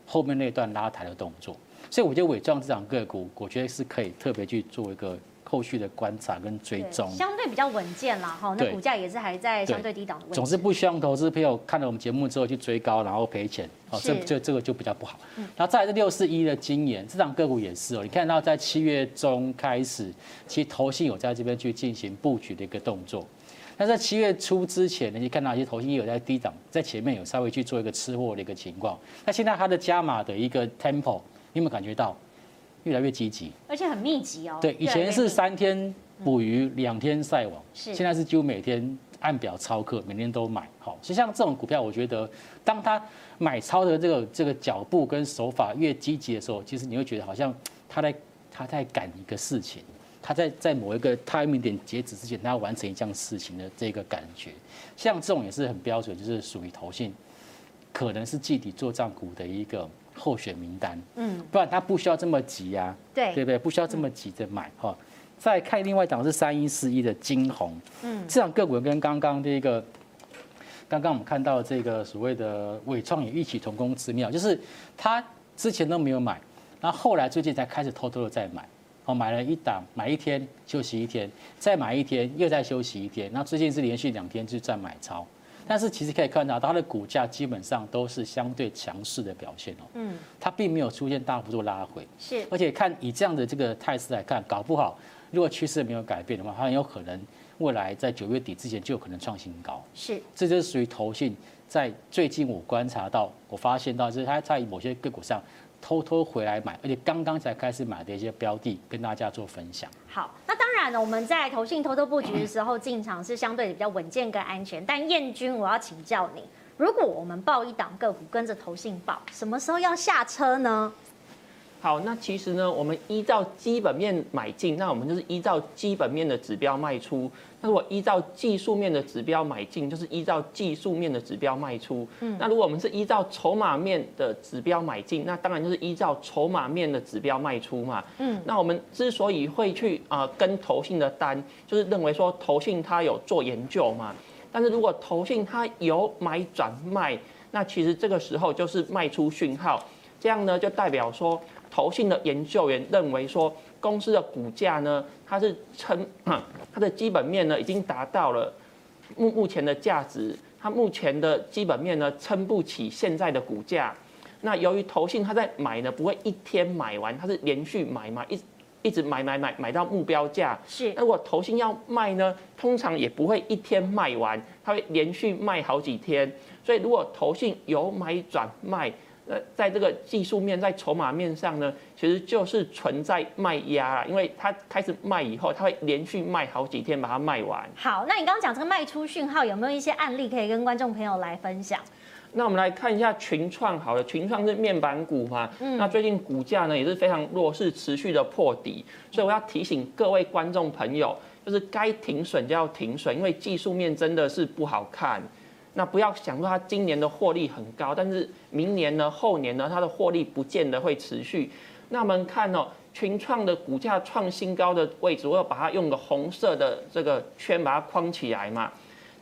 后面那段拉抬的动作。所以我觉得伪创这档个股，我觉得是可以特别去做一个。后续的观察跟追踪，相对比较稳健啦哈。那股价也是还在相对低档的位置。总是不希望投资朋友看了我们节目之后去追高，然后赔钱。哦，这这这个就比较不好。然后再来是六四一的晶圆，这档个股也是哦。你看到在七月中开始，其实投信有在这边去进行布局的一个动作。但在七月初之前呢，你看到一些投信有在低档，在前面有稍微去做一个吃货的一个情况。那现在它的加码的一个 tempo，你有没有感觉到？越来越积极，而且很密集哦。对，以前是三天捕鱼，两天晒网，是现在是几乎每天按表操课，每天都买。好，所以像这种股票，我觉得当他买超的这个这个脚步跟手法越积极的时候，其实你会觉得好像他在他在赶一个事情，他在在某一个 timing 点截止之前，他要完成一件事情的这个感觉。像这种也是很标准，就是属于投信，可能是季底做账股的一个。候选名单，嗯，不然他不需要这么急呀，对，对不对？不需要这么急着买哈。再看另外一档是三一四一的晶宏，嗯，这档个股跟刚刚这个，刚刚我们看到这个所谓的伟创也异曲同工之妙，就是他之前都没有买，然后后来最近才开始偷偷的在买，哦，买了一档，买一天休息一天，再买一天又再休息一天，那最近是连续两天就在买超。但是其实可以看到，它的股价基本上都是相对强势的表现哦。嗯，它并没有出现大幅度拉回。是，而且看以这样的这个态势来看，搞不好如果趋势没有改变的话，它很有可能未来在九月底之前就有可能创新高。是，这就是属于投信在最近我观察到，我发现到就是它在某些个股上。偷偷回来买，而且刚刚才开始买的一些标的，跟大家做分享。好，那当然了，我们在投信偷偷布局的时候进场是相对比较稳健跟安全。但燕君，我要请教你，如果我们报一档个股跟着投信报，什么时候要下车呢？好，那其实呢，我们依照基本面买进，那我们就是依照基本面的指标卖出。那如果依照技术面的指标买进，就是依照技术面的指标卖出。嗯，那如果我们是依照筹码面的指标买进，那当然就是依照筹码面的指标卖出嘛。嗯，那我们之所以会去啊跟投信的单，就是认为说投信它有做研究嘛。但是如果投信它有买转卖，那其实这个时候就是卖出讯号，这样呢就代表说。投信的研究员认为说，公司的股价呢，它是撑，它的基本面呢已经达到了目目前的价值，它目前的基本面呢撑不起现在的股价。那由于投信它在买呢，不会一天买完，它是连续买嘛，一一直买买买买到目标价。是。那如果投信要卖呢，通常也不会一天卖完，它会连续卖好几天。所以如果投信有买转卖。在这个技术面，在筹码面上呢，其实就是存在卖压啦，因为它开始卖以后，它会连续卖好几天，把它卖完。好，那你刚刚讲这个卖出讯号，有没有一些案例可以跟观众朋友来分享？那我们来看一下群创，好了，群创是面板股嘛，嗯，那最近股价呢也是非常弱势，持续的破底，所以我要提醒各位观众朋友，就是该停损就要停损，因为技术面真的是不好看。那不要想说它今年的获利很高，但是明年呢、后年呢，它的获利不见得会持续。那我们看哦，群创的股价创新高的位置，我要把它用个红色的这个圈把它框起来嘛。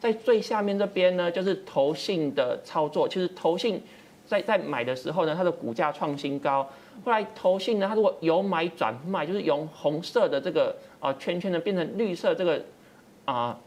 在最下面这边呢，就是投信的操作，其实投信在在买的时候呢，它的股价创新高。后来投信呢，它如果由买转卖，就是由红色的这个啊圈圈呢变成绿色这个啊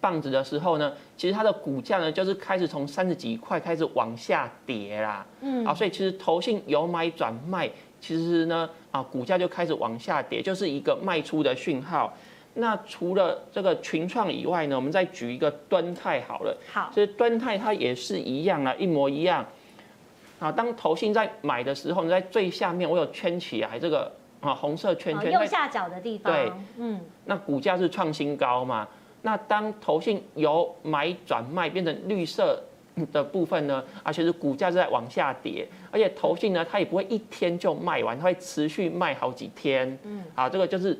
棒子的时候呢，其实它的股价呢就是开始从三十几块开始往下跌啦。嗯，啊，所以其实投信由买转卖，其实呢啊股价就开始往下跌，就是一个卖出的讯号。那除了这个群创以外呢，我们再举一个端泰好了。好，其实端泰它也是一样啊，一模一样。啊，当投信在买的时候，你在最下面我有圈起来这个啊红色圈圈，右下角的地方。对，嗯。那股价是创新高嘛？那当投信由买转卖变成绿色的部分呢？而且是股价是在往下跌，而且投信呢，它也不会一天就卖完，它会持续卖好几天。嗯。啊，这个就是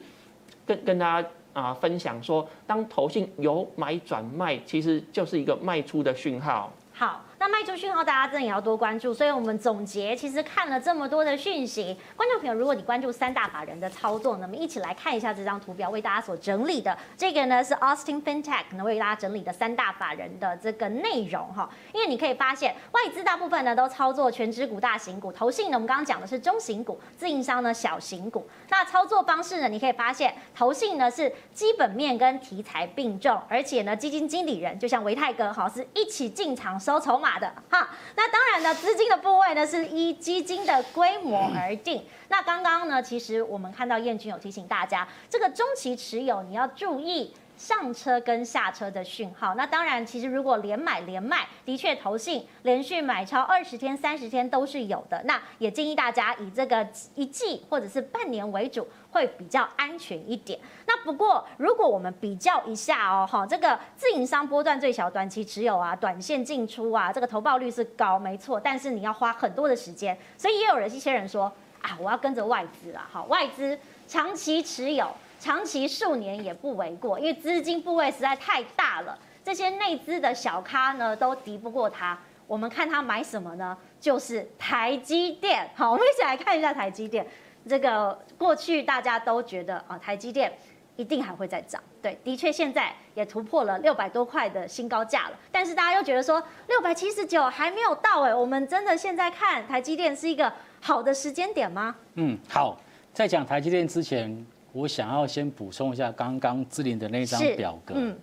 跟跟大家啊分享说，当投信由买转卖，其实就是一个卖出的讯号。好。那卖出讯号，大家真的也要多关注。所以我们总结，其实看了这么多的讯息，观众朋友，如果你关注三大法人的操作，那么一起来看一下这张图表，为大家所整理的这个呢是 Austin FinTech 可能为大家整理的三大法人的这个内容哈。因为你可以发现，外资大部分呢都操作全职股、大型股，投信呢我们刚刚讲的是中型股，自营商呢小型股。那操作方式呢，你可以发现，投信呢是基本面跟题材并重，而且呢基金经理人就像维泰哥哈是一起进场收筹码。大的哈，那当然呢，资金的部位呢是依基金的规模而定。那刚刚呢，其实我们看到燕君有提醒大家，这个中期持有你要注意。上车跟下车的讯号，那当然，其实如果连买连卖，的确投信连续买超二十天、三十天都是有的。那也建议大家以这个一季或者是半年为主，会比较安全一点。那不过，如果我们比较一下哦，哈，这个自营商波段最小、短期持有啊、短线进出啊，这个投报率是高，没错。但是你要花很多的时间，所以也有人一些人说啊，我要跟着外资啊，好，外资长期持有。长期数年也不为过，因为资金部位实在太大了，这些内资的小咖呢都敌不过它。我们看它买什么呢？就是台积电。好，我们一起来看一下台积电。这个过去大家都觉得啊，台积电一定还会再涨。对，的确现在也突破了六百多块的新高价了。但是大家又觉得说六百七十九还没有到哎，我们真的现在看台积电是一个好的时间点吗？嗯，好，在讲台积电之前。我想要先补充一下刚刚志玲的那张表格。嗯，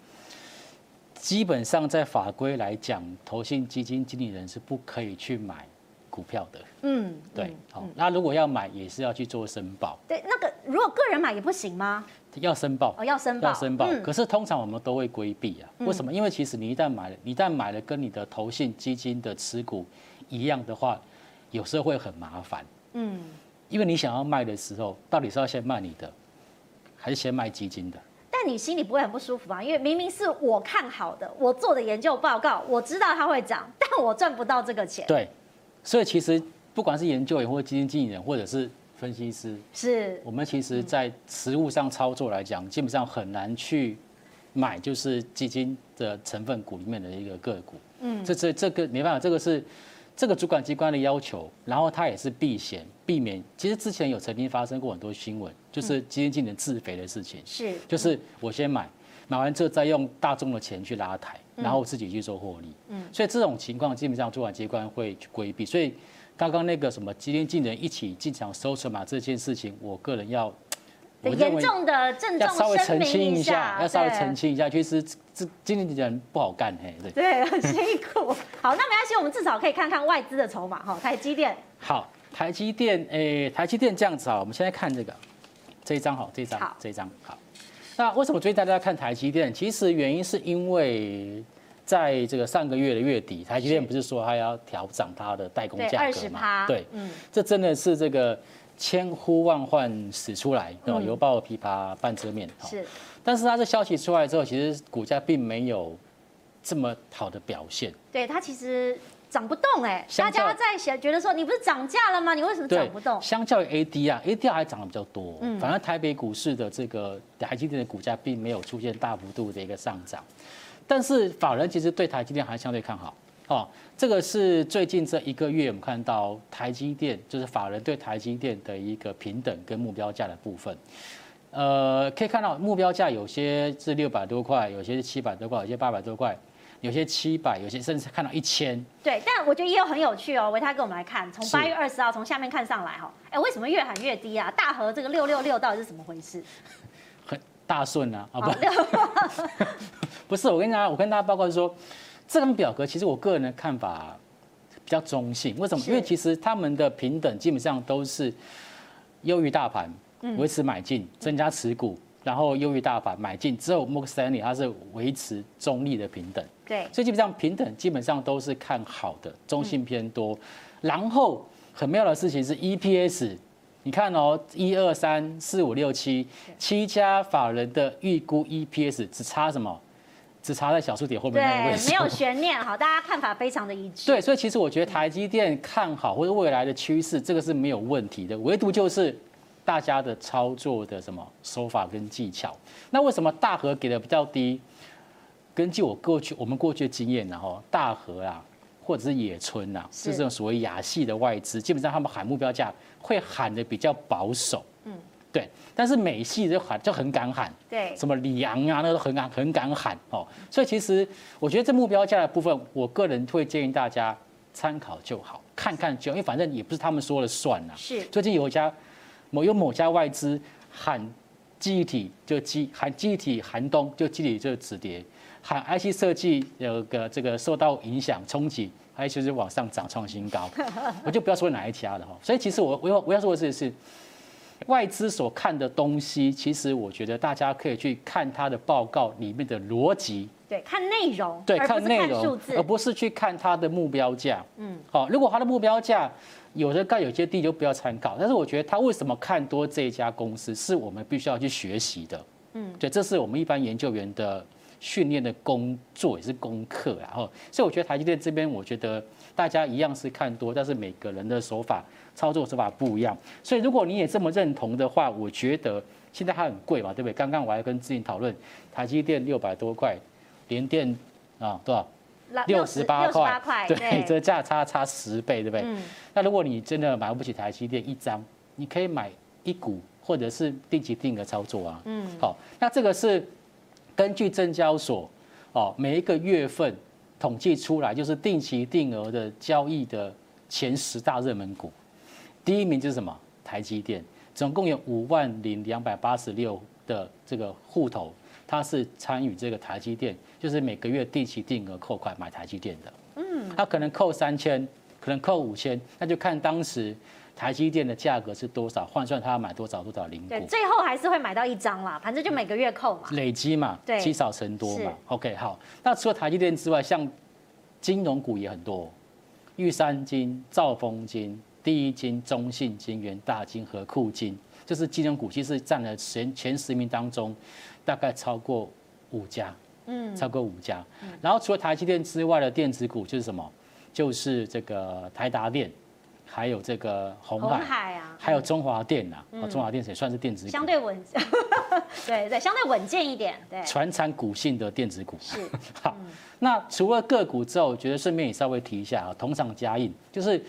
基本上在法规来讲，投信基金经理人是不可以去买股票的。嗯，对。好，那如果要买，也是要去做申报。对，那个如果个人买也不行吗？要申报。哦，要申报。要申报。可是通常我们都会规避啊。为什么？因为其实你一旦买了，一旦买了跟你的投信基金的持股一样的话，有时候会很麻烦。嗯。因为你想要卖的时候，到底是要先卖你的？还是先卖基金的，但你心里不会很不舒服啊？因为明明是我看好的，我做的研究报告，我知道它会涨，但我赚不到这个钱。对，所以其实不管是研究员或基金经理人，或者是分析师，是我们其实在实务上操作来讲，基本上很难去买，就是基金的成分股里面的一个个股。嗯，这这这个没办法，这个是。这个主管机关的要求，然后他也是避险避免。其实之前有曾经发生过很多新闻，就是基金经理人自肥的事情。是，就是我先买，买完之后再用大众的钱去拉抬，然后自己去做获利。嗯，所以这种情况基本上主管机关会去规避。所以刚刚那个什么基金经理人一起进场收筹码这件事情，我个人要。严重的郑重稍微澄清一下，要稍微澄清一下，其实这经理人不好干嘿，对。对，很辛苦。好，那没关系，我们至少可以看看外资的筹码哈。台积电。好，台积电，诶，台积电这样子啊，我们现在看这个，这一张好，这一张，好，这一张好。那为什么最近大家看台积电？其实原因是因为在这个上个月的月底，台积电不是说它要调涨它的代工价格吗？对，嗯，这真的是这个。千呼万唤始出来，哦，犹抱琵琶半遮面。是，但是它这消息出来之后，其实股价并没有这么好的表现。对，它其实涨不动哎，大家在想，觉得说你不是涨价了吗？你为什么涨不动？相较于 AD 啊，AD 还涨得比较多。嗯，反而台北股市的这个台积电的股价并没有出现大幅度的一个上涨，但是法人其实对台积电还相对看好。哦，这个是最近这一个月我们看到台积电，就是法人对台积电的一个平等跟目标价的部分。呃，可以看到目标价有些是六百多块，有些是七百多块，有些八百多块。有些七百，有些甚至看到一千。对，但我觉得也有很有趣哦。维泰哥，我们来看，从八月二十号从下面看上来哈，哎，为什么越喊越低啊？大和这个六六六到底是怎么回事？很大顺啊，啊不，不是，我跟大家，我跟大家报告说，这张表格其实我个人的看法比较中性。为什么？因为其实他们的平等基本上都是优于大盘，维持买进，增加持股。然后优于大盘买进，只有摩根士丹利它是维持中立的平等，对，所以基本上平等基本上都是看好的，中性偏多。然后很妙的事情是 EPS，你看哦，一二三四五六七七家法人的预估 EPS 只差什么？只差在小数点后面那个位置，没有悬念，好，大家看法非常的一致。对，所以其实我觉得台积电看好或者未来的趋势，这个是没有问题的，唯独就是。大家的操作的什么手法跟技巧？那为什么大和给的比较低？根据我过去我们过去的经验，然后大和啊，或者是野村啊，是这种所谓亚系的外资，基本上他们喊目标价会喊的比较保守，嗯，对。但是美系就喊就很敢喊，对，什么里昂啊，那都很敢很敢喊哦。所以其实我觉得这目标价的部分，我个人会建议大家参考就好，看看就好，因为反正也不是他们说了算呐。是，最近有一家。某有某家外资喊记忆体就记喊记忆体寒冬就记忆体就止跌，喊 IC 设计有个这个受到影响冲击，IC 就是往上涨创新高，我就不要说哪一家了哈。所以其实我我要我要说的是是外资所看的东西，其实我觉得大家可以去看它的报告里面的逻辑，对，看内容，对，看内容，而不是去看它的目标价。嗯，好，如果它的目标价。有的高有些低就不要参考，但是我觉得他为什么看多这一家公司，是我们必须要去学习的。嗯，对，这是我们一般研究员的训练的工作，也是功课。然后，所以我觉得台积电这边，我觉得大家一样是看多，但是每个人的手法操作手法不一样。所以如果你也这么认同的话，我觉得现在还很贵嘛，对不对？刚刚我还跟志颖讨论，台积电六百多块，联电啊多少？六十八块，对，这价差差十倍，对不对？嗯。那如果你真的买不起台积电一张，你可以买一股，或者是定期定额操作啊。嗯。好，那这个是根据证交所哦，每一个月份统计出来，就是定期定额的交易的前十大热门股，第一名就是什么？台积电，总共有五万零两百八十六的这个户头。他是参与这个台积电，就是每个月定期定额扣款买台积电的。嗯，他可能扣三千，可能扣五千，那就看当时台积电的价格是多少，换算他要买多少多少零股。对，最后还是会买到一张啦，反正就每个月扣嘛。累积嘛，对，积少成多嘛。OK，好。那除了台积电之外，像金融股也很多，玉山金、兆丰金、第一金、中信金、元大金、和库金，就是金融股，其实占了前前十名当中。大概超过五家，嗯，超过五家。然后除了台积电之外的电子股就是什么？就是这个台达电，还有这个红海，啊，还有中华电啊。中华电也算是电子股，相对稳，对对，相对稳健一点。对，传产股性的电子股。是。好，那除了个股之后，我觉得顺便也稍微提一下啊，同场加印，就是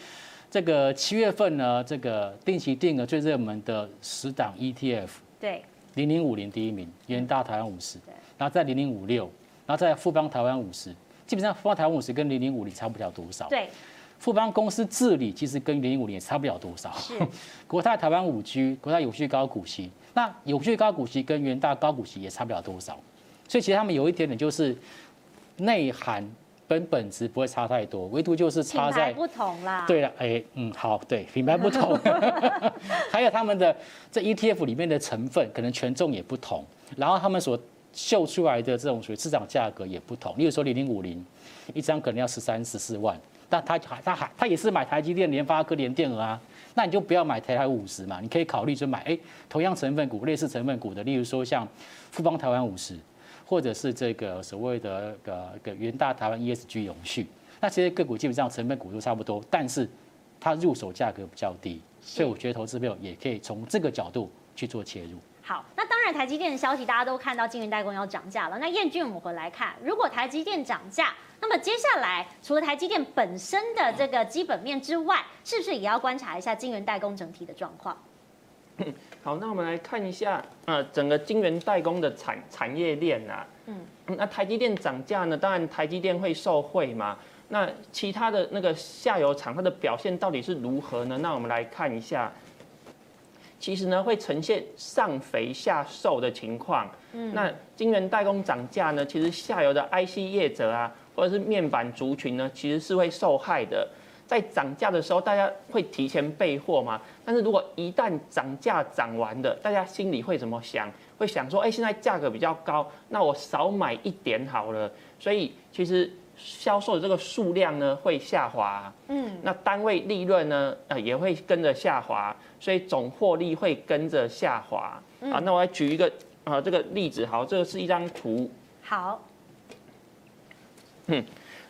这个七月份呢，这个定期定额最热门的十档 ETF。对。零零五零第一名，元大台湾五十，然后在零零五六，然后在富邦台湾五十，基本上富邦台湾五十跟零零五零差不了多少。对，富邦公司治理其实跟零零五零也差不了多少。是，国泰台湾五 G，国泰永续高股息，那永续高股息跟元大高股息也差不了多少，所以其实他们有一点点就是内涵。跟本质不会差太多，唯独就是差在不同啦。对了，哎，嗯，好，对，品牌不同，还有他们的这 ETF 里面的成分可能权重也不同，然后他们所秀出来的这种属于市场价格也不同。例如说零零五零一张可能要十三十四万，但他还他还他也是买台积电、联发科、联电啊，那你就不要买台台五十嘛，你可以考虑就买哎同样成分股、类似成分股的，例如说像富邦台湾五十。或者是这个所谓的个个元大台湾 ESG 永续，那这些个股基本上成分股都差不多，但是它入手价格比较低，所以我觉得投资朋友也可以从这个角度去做切入。好，那当然台积电的消息大家都看到，晶圆代工要涨价了。那燕君，我们回来看，如果台积电涨价，那么接下来除了台积电本身的这个基本面之外，是不是也要观察一下晶圆代工整体的状况？好，那我们来看一下，呃，整个晶圆代工的产产业链啊。嗯，那台积电涨价呢？当然台积电会受惠嘛。那其他的那个下游厂，它的表现到底是如何呢？那我们来看一下，其实呢会呈现上肥下瘦的情况。嗯，那晶圆代工涨价呢，其实下游的 IC 业者啊，或者是面板族群呢，其实是会受害的。在涨价的时候，大家会提前备货嘛？但是如果一旦涨价涨完的，大家心里会怎么想？会想说，哎，现在价格比较高，那我少买一点好了。所以其实销售的这个数量呢会下滑，嗯，那单位利润呢，呃，也会跟着下滑，所以总获利会跟着下滑。啊，那我来举一个啊这个例子，好，这个是一张图。好。嗯，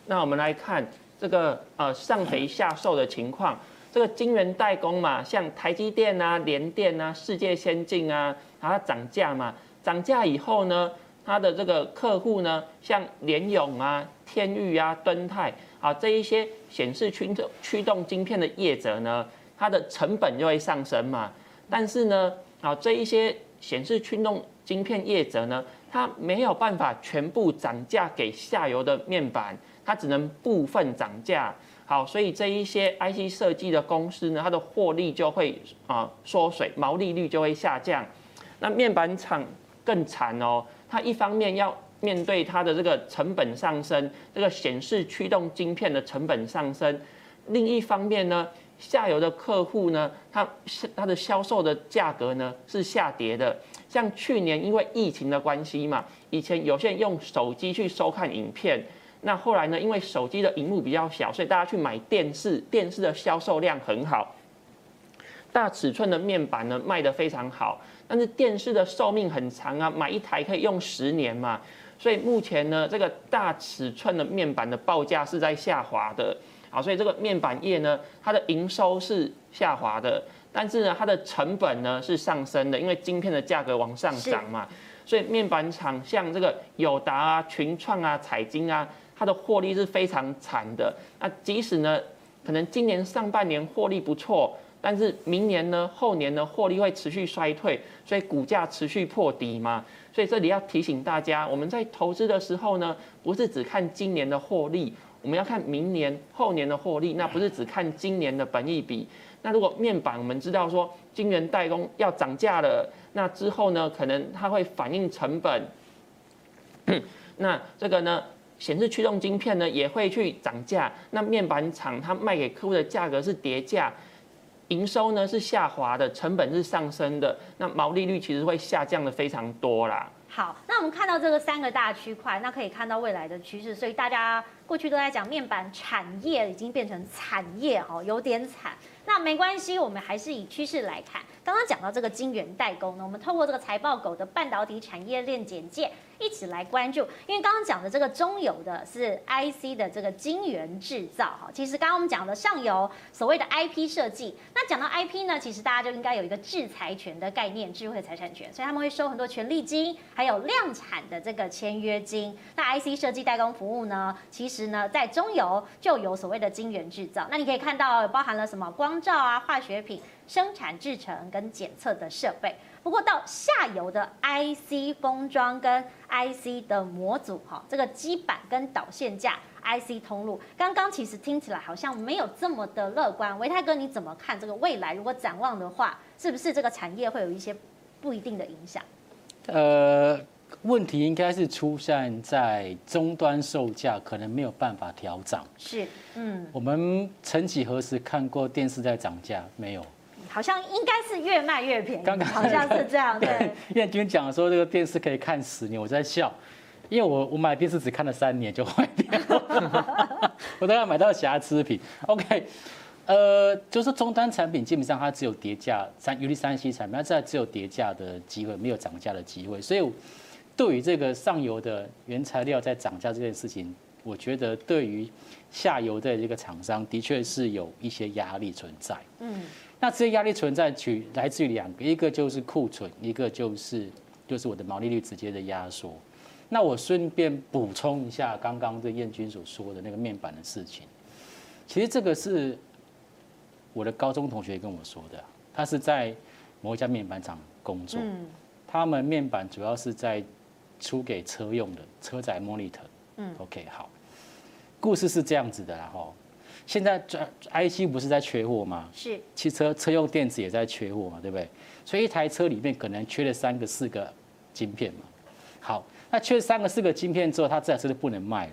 那我们来看。这个呃上肥下瘦的情况，这个晶圆代工嘛，像台积电啊、联电啊、世界先进啊，然后它涨价嘛，涨价以后呢，它的这个客户呢，像联咏啊、天域啊、敦泰啊这一些显示驱动驱动晶片的业者呢，它的成本就会上升嘛。但是呢，啊这一些显示驱动晶片业者呢，它没有办法全部涨价给下游的面板。它只能部分涨价，好，所以这一些 IC 设计的公司呢，它的获利就会啊缩水，毛利率就会下降。那面板厂更惨哦，它一方面要面对它的这个成本上升，这个显示驱动晶片的成本上升，另一方面呢，下游的客户呢，它它的销售的价格呢是下跌的。像去年因为疫情的关系嘛，以前有些人用手机去收看影片。那后来呢？因为手机的荧幕比较小，所以大家去买电视，电视的销售量很好。大尺寸的面板呢卖得非常好，但是电视的寿命很长啊，买一台可以用十年嘛。所以目前呢，这个大尺寸的面板的报价是在下滑的。好，所以这个面板业呢，它的营收是下滑的，但是呢，它的成本呢是上升的，因为晶片的价格往上涨嘛。所以面板厂像这个友达啊、群创啊、彩晶啊。它的获利是非常惨的。那即使呢，可能今年上半年获利不错，但是明年呢、后年呢，获利会持续衰退，所以股价持续破底嘛。所以这里要提醒大家，我们在投资的时候呢，不是只看今年的获利，我们要看明年、后年的获利。那不是只看今年的本益比。那如果面板我们知道说，晶圆代工要涨价了，那之后呢，可能它会反映成本。那这个呢？显示驱动晶片呢也会去涨价，那面板厂它卖给客户的价格是跌价，营收呢是下滑的，成本是上升的，那毛利率其实会下降的非常多啦。好，那我们看到这个三个大区块，那可以看到未来的趋势，所以大家过去都在讲面板产业已经变成产业哦，有点惨。那没关系，我们还是以趋势来看。刚刚讲到这个晶圆代工呢，我们透过这个财报狗的半导体产业链简介。一起来关注，因为刚刚讲的这个中游的是 IC 的这个晶圆制造哈，其实刚刚我们讲的上游所谓的 IP 设计，那讲到 IP 呢，其实大家就应该有一个智财权的概念，智慧财产权，所以他们会收很多权利金，还有量产的这个签约金。那 IC 设计代工服务呢，其实呢在中游就有所谓的晶圆制造，那你可以看到包含了什么光罩啊、化学品、生产制成跟检测的设备。不过到下游的 IC 封装跟 IC 的模组，哈，这个基板跟导线架 IC 通路，刚刚其实听起来好像没有这么的乐观。维泰哥，你怎么看这个未来？如果展望的话，是不是这个产业会有一些不一定的影响？呃，问题应该是出现在终端售价可能没有办法调涨。是，嗯，我们曾几何时看过电视在涨价？没有。好像应该是越卖越便宜，刚刚好像是这样。对，燕君讲说这个电视可以看十年，我在笑，因为我我买电视只看了三年就坏掉了，我都要买到瑕疵品。OK，呃，就是终端产品基本上它只有叠价，三尤其三 C 产品，它在只有叠价的机会，没有涨价的机会。所以对于这个上游的原材料在涨价这件事情，我觉得对于下游的这个厂商的确是有一些压力存在。嗯。那这些压力存在，取来自于两个，一个就是库存，一个就是就是我的毛利率直接的压缩。那我顺便补充一下刚刚这燕君所说的那个面板的事情。其实这个是我的高中同学跟我说的，他是在某一家面板厂工作，他们面板主要是在出给车用的车载 monitor。嗯，OK，好，故事是这样子的啦哈。现在这 IC 不是在缺货吗？是，汽车车用电子也在缺货嘛，对不对？所以一台车里面可能缺了三个四个晶片嘛。好，那缺三个四个晶片之后，它这台车就不能卖了。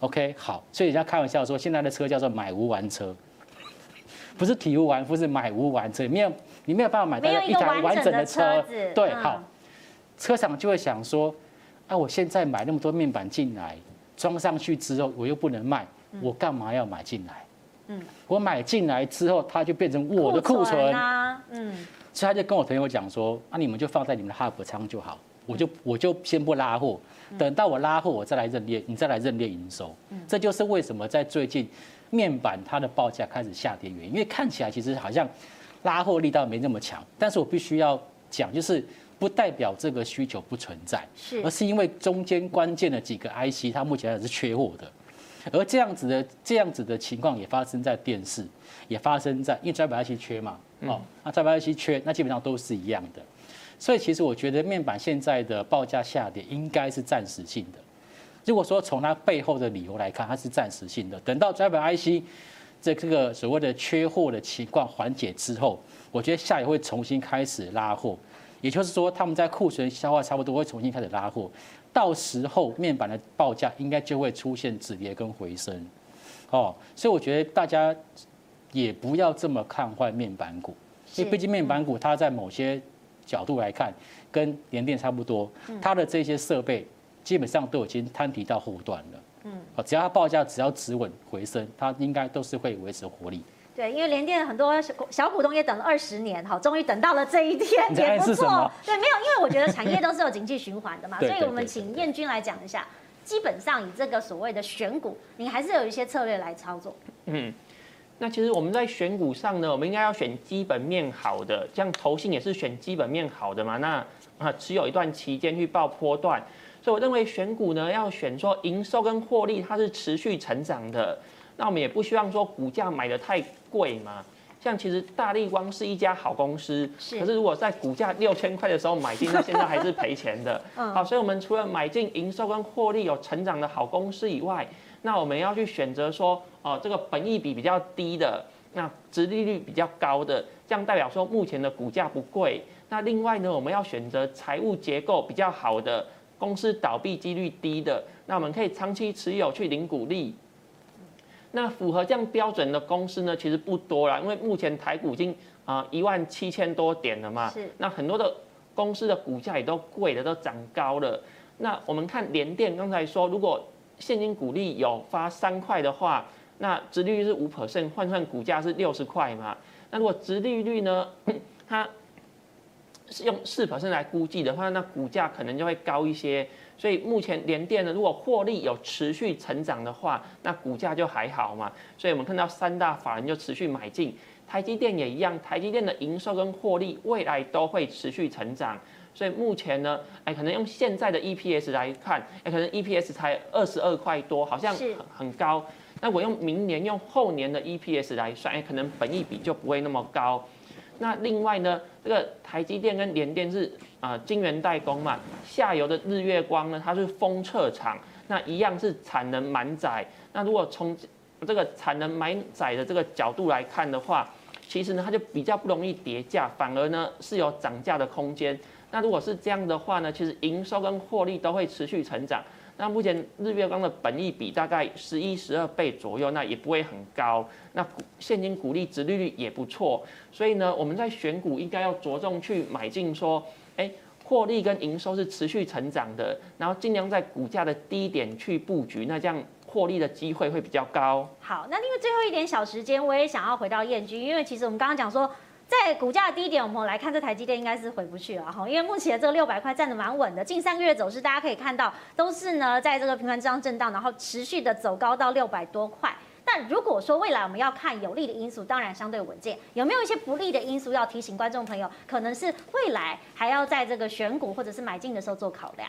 OK，好，所以人家开玩笑说，现在的车叫做买无完车，不是体无完肤，是买无完车，没有你没有办法买到一台完整的车。对，好，车厂就会想说，啊，我现在买那么多面板进来，装上去之后我又不能卖，我干嘛要买进来？嗯，我买进来之后，它就变成我的库存啊。嗯，所以他就跟我朋友讲说，啊，你们就放在你们的 hub 仓就好，我就我就先不拉货。等到我拉货，我再来认列，你再来认列营收。这就是为什么在最近面板它的报价开始下跌原因，因为看起来其实好像拉货力道没那么强，但是我必须要讲，就是不代表这个需求不存在，是，而是因为中间关键的几个 IC 它目前还是缺货的，而这样子的这样子的情况也发生在电视，也发生在因为载板 IC 缺嘛，哦，那载板 IC 缺，那基本上都是一样的。所以其实我觉得面板现在的报价下跌应该是暂时性的。如果说从它背后的理由来看，它是暂时性的。等到 Driver IC 这这个所谓的缺货的情况缓解之后，我觉得下游会重新开始拉货。也就是说，他们在库存消化差不多会重新开始拉货，到时候面板的报价应该就会出现止跌跟回升。哦，所以我觉得大家也不要这么看坏面板股，因为毕竟面板股它在某些角度来看，跟联电差不多，它的这些设备基本上都已经摊提到后段了。嗯，只要它报价只要止稳回升，它应该都是会维持活力。对，因为联电很多小股东也等了二十年，好，终于等到了这一天，也不错。对，没有，因为我觉得产业都是有经济循环的嘛，所以我们请燕军来讲一下。基本上以这个所谓的选股，你还是有一些策略来操作。嗯。那其实我们在选股上呢，我们应该要选基本面好的，这样投信也是选基本面好的嘛。那啊，持有一段期间去报波段，所以我认为选股呢要选说营收跟获利它是持续成长的。那我们也不希望说股价买的太贵嘛。像其实大立光是一家好公司，可是如果在股价六千块的时候买进，那现在还是赔钱的。好，所以我们除了买进营收跟获利有成长的好公司以外，那我们要去选择说，哦，这个本益比比较低的，那殖利率比较高的，这样代表说目前的股价不贵。那另外呢，我们要选择财务结构比较好的公司，倒闭几率低的，那我们可以长期持有去领股利。那符合这样标准的公司呢，其实不多啦，因为目前台股已经啊一万七千多点了嘛，是。那很多的公司的股价也都贵的，都涨高了。那我们看联电，刚才说如果现金股利有发三块的话，那殖利率是五 percent，换算股价是六十块嘛。那如果殖利率呢，它是用四 percent 来估计的话，那股价可能就会高一些。所以目前联电呢，如果获利有持续成长的话，那股价就还好嘛。所以我们看到三大法人就持续买进，台积电也一样，台积电的营收跟获利未来都会持续成长。所以目前呢，哎，可能用现在的 EPS 来看，哎，可能 EPS 才二十二块多，好像很很高。那我用明年、用后年的 EPS 来算，哎，可能本益比就不会那么高。那另外呢，这个台积电跟联电是啊、晶圆代工嘛，下游的日月光呢，它是封测厂，那一样是产能满载。那如果从这个产能满载的这个角度来看的话，其实呢，它就比较不容易跌价，反而呢是有涨价的空间。那如果是这样的话呢，其实营收跟获利都会持续成长。那目前日月光的本益比大概十一、十二倍左右，那也不会很高。那现金股利、殖利率也不错，所以呢，我们在选股应该要着重去买进，说，哎，获利跟营收是持续成长的，然后尽量在股价的低点去布局，那这样获利的机会会比较高。好，那因为最后一点小时间，我也想要回到彦钧，因为其实我们刚刚讲说。在股价低点，我们来看这台积电应该是回不去了哈，因为目前这个六百块站得蛮稳的，近三个月走势大家可以看到都是呢在这个平盘之上震荡，然后持续的走高到六百多块。但如果说未来我们要看有利的因素，当然相对稳健，有没有一些不利的因素要提醒观众朋友？可能是未来还要在这个选股或者是买进的时候做考量。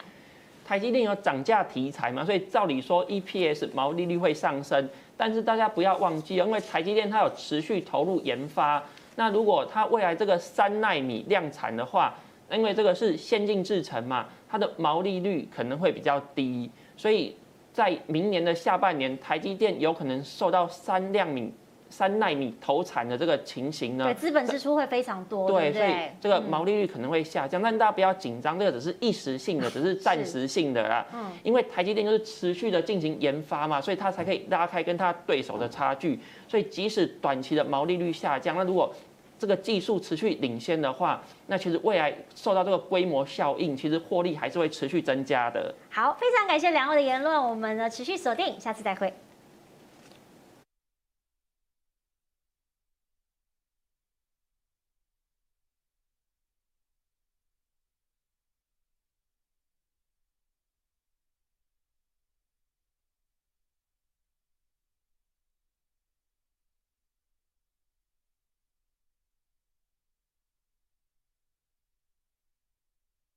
台积电有涨价题材嘛，所以照理说 EPS 毛利率会上升，但是大家不要忘记，因为台积电它有持续投入研发。那如果它未来这个三纳米量产的话，因为这个是先进制程嘛，它的毛利率可能会比较低，所以在明年的下半年，台积电有可能受到三纳米。三纳米投产的这个情形呢？对，资本支出会非常多，对，所以这个毛利率可能会下降，嗯、但大家不要紧张，这个只是一时性的，只是暂时性的啦。嗯，因为台积电就是持续的进行研发嘛，所以它才可以拉开跟它对手的差距。所以即使短期的毛利率下降，那如果这个技术持续领先的话，那其实未来受到这个规模效应，其实获利还是会持续增加的。好，非常感谢两位的言论，我们呢持续锁定，下次再会。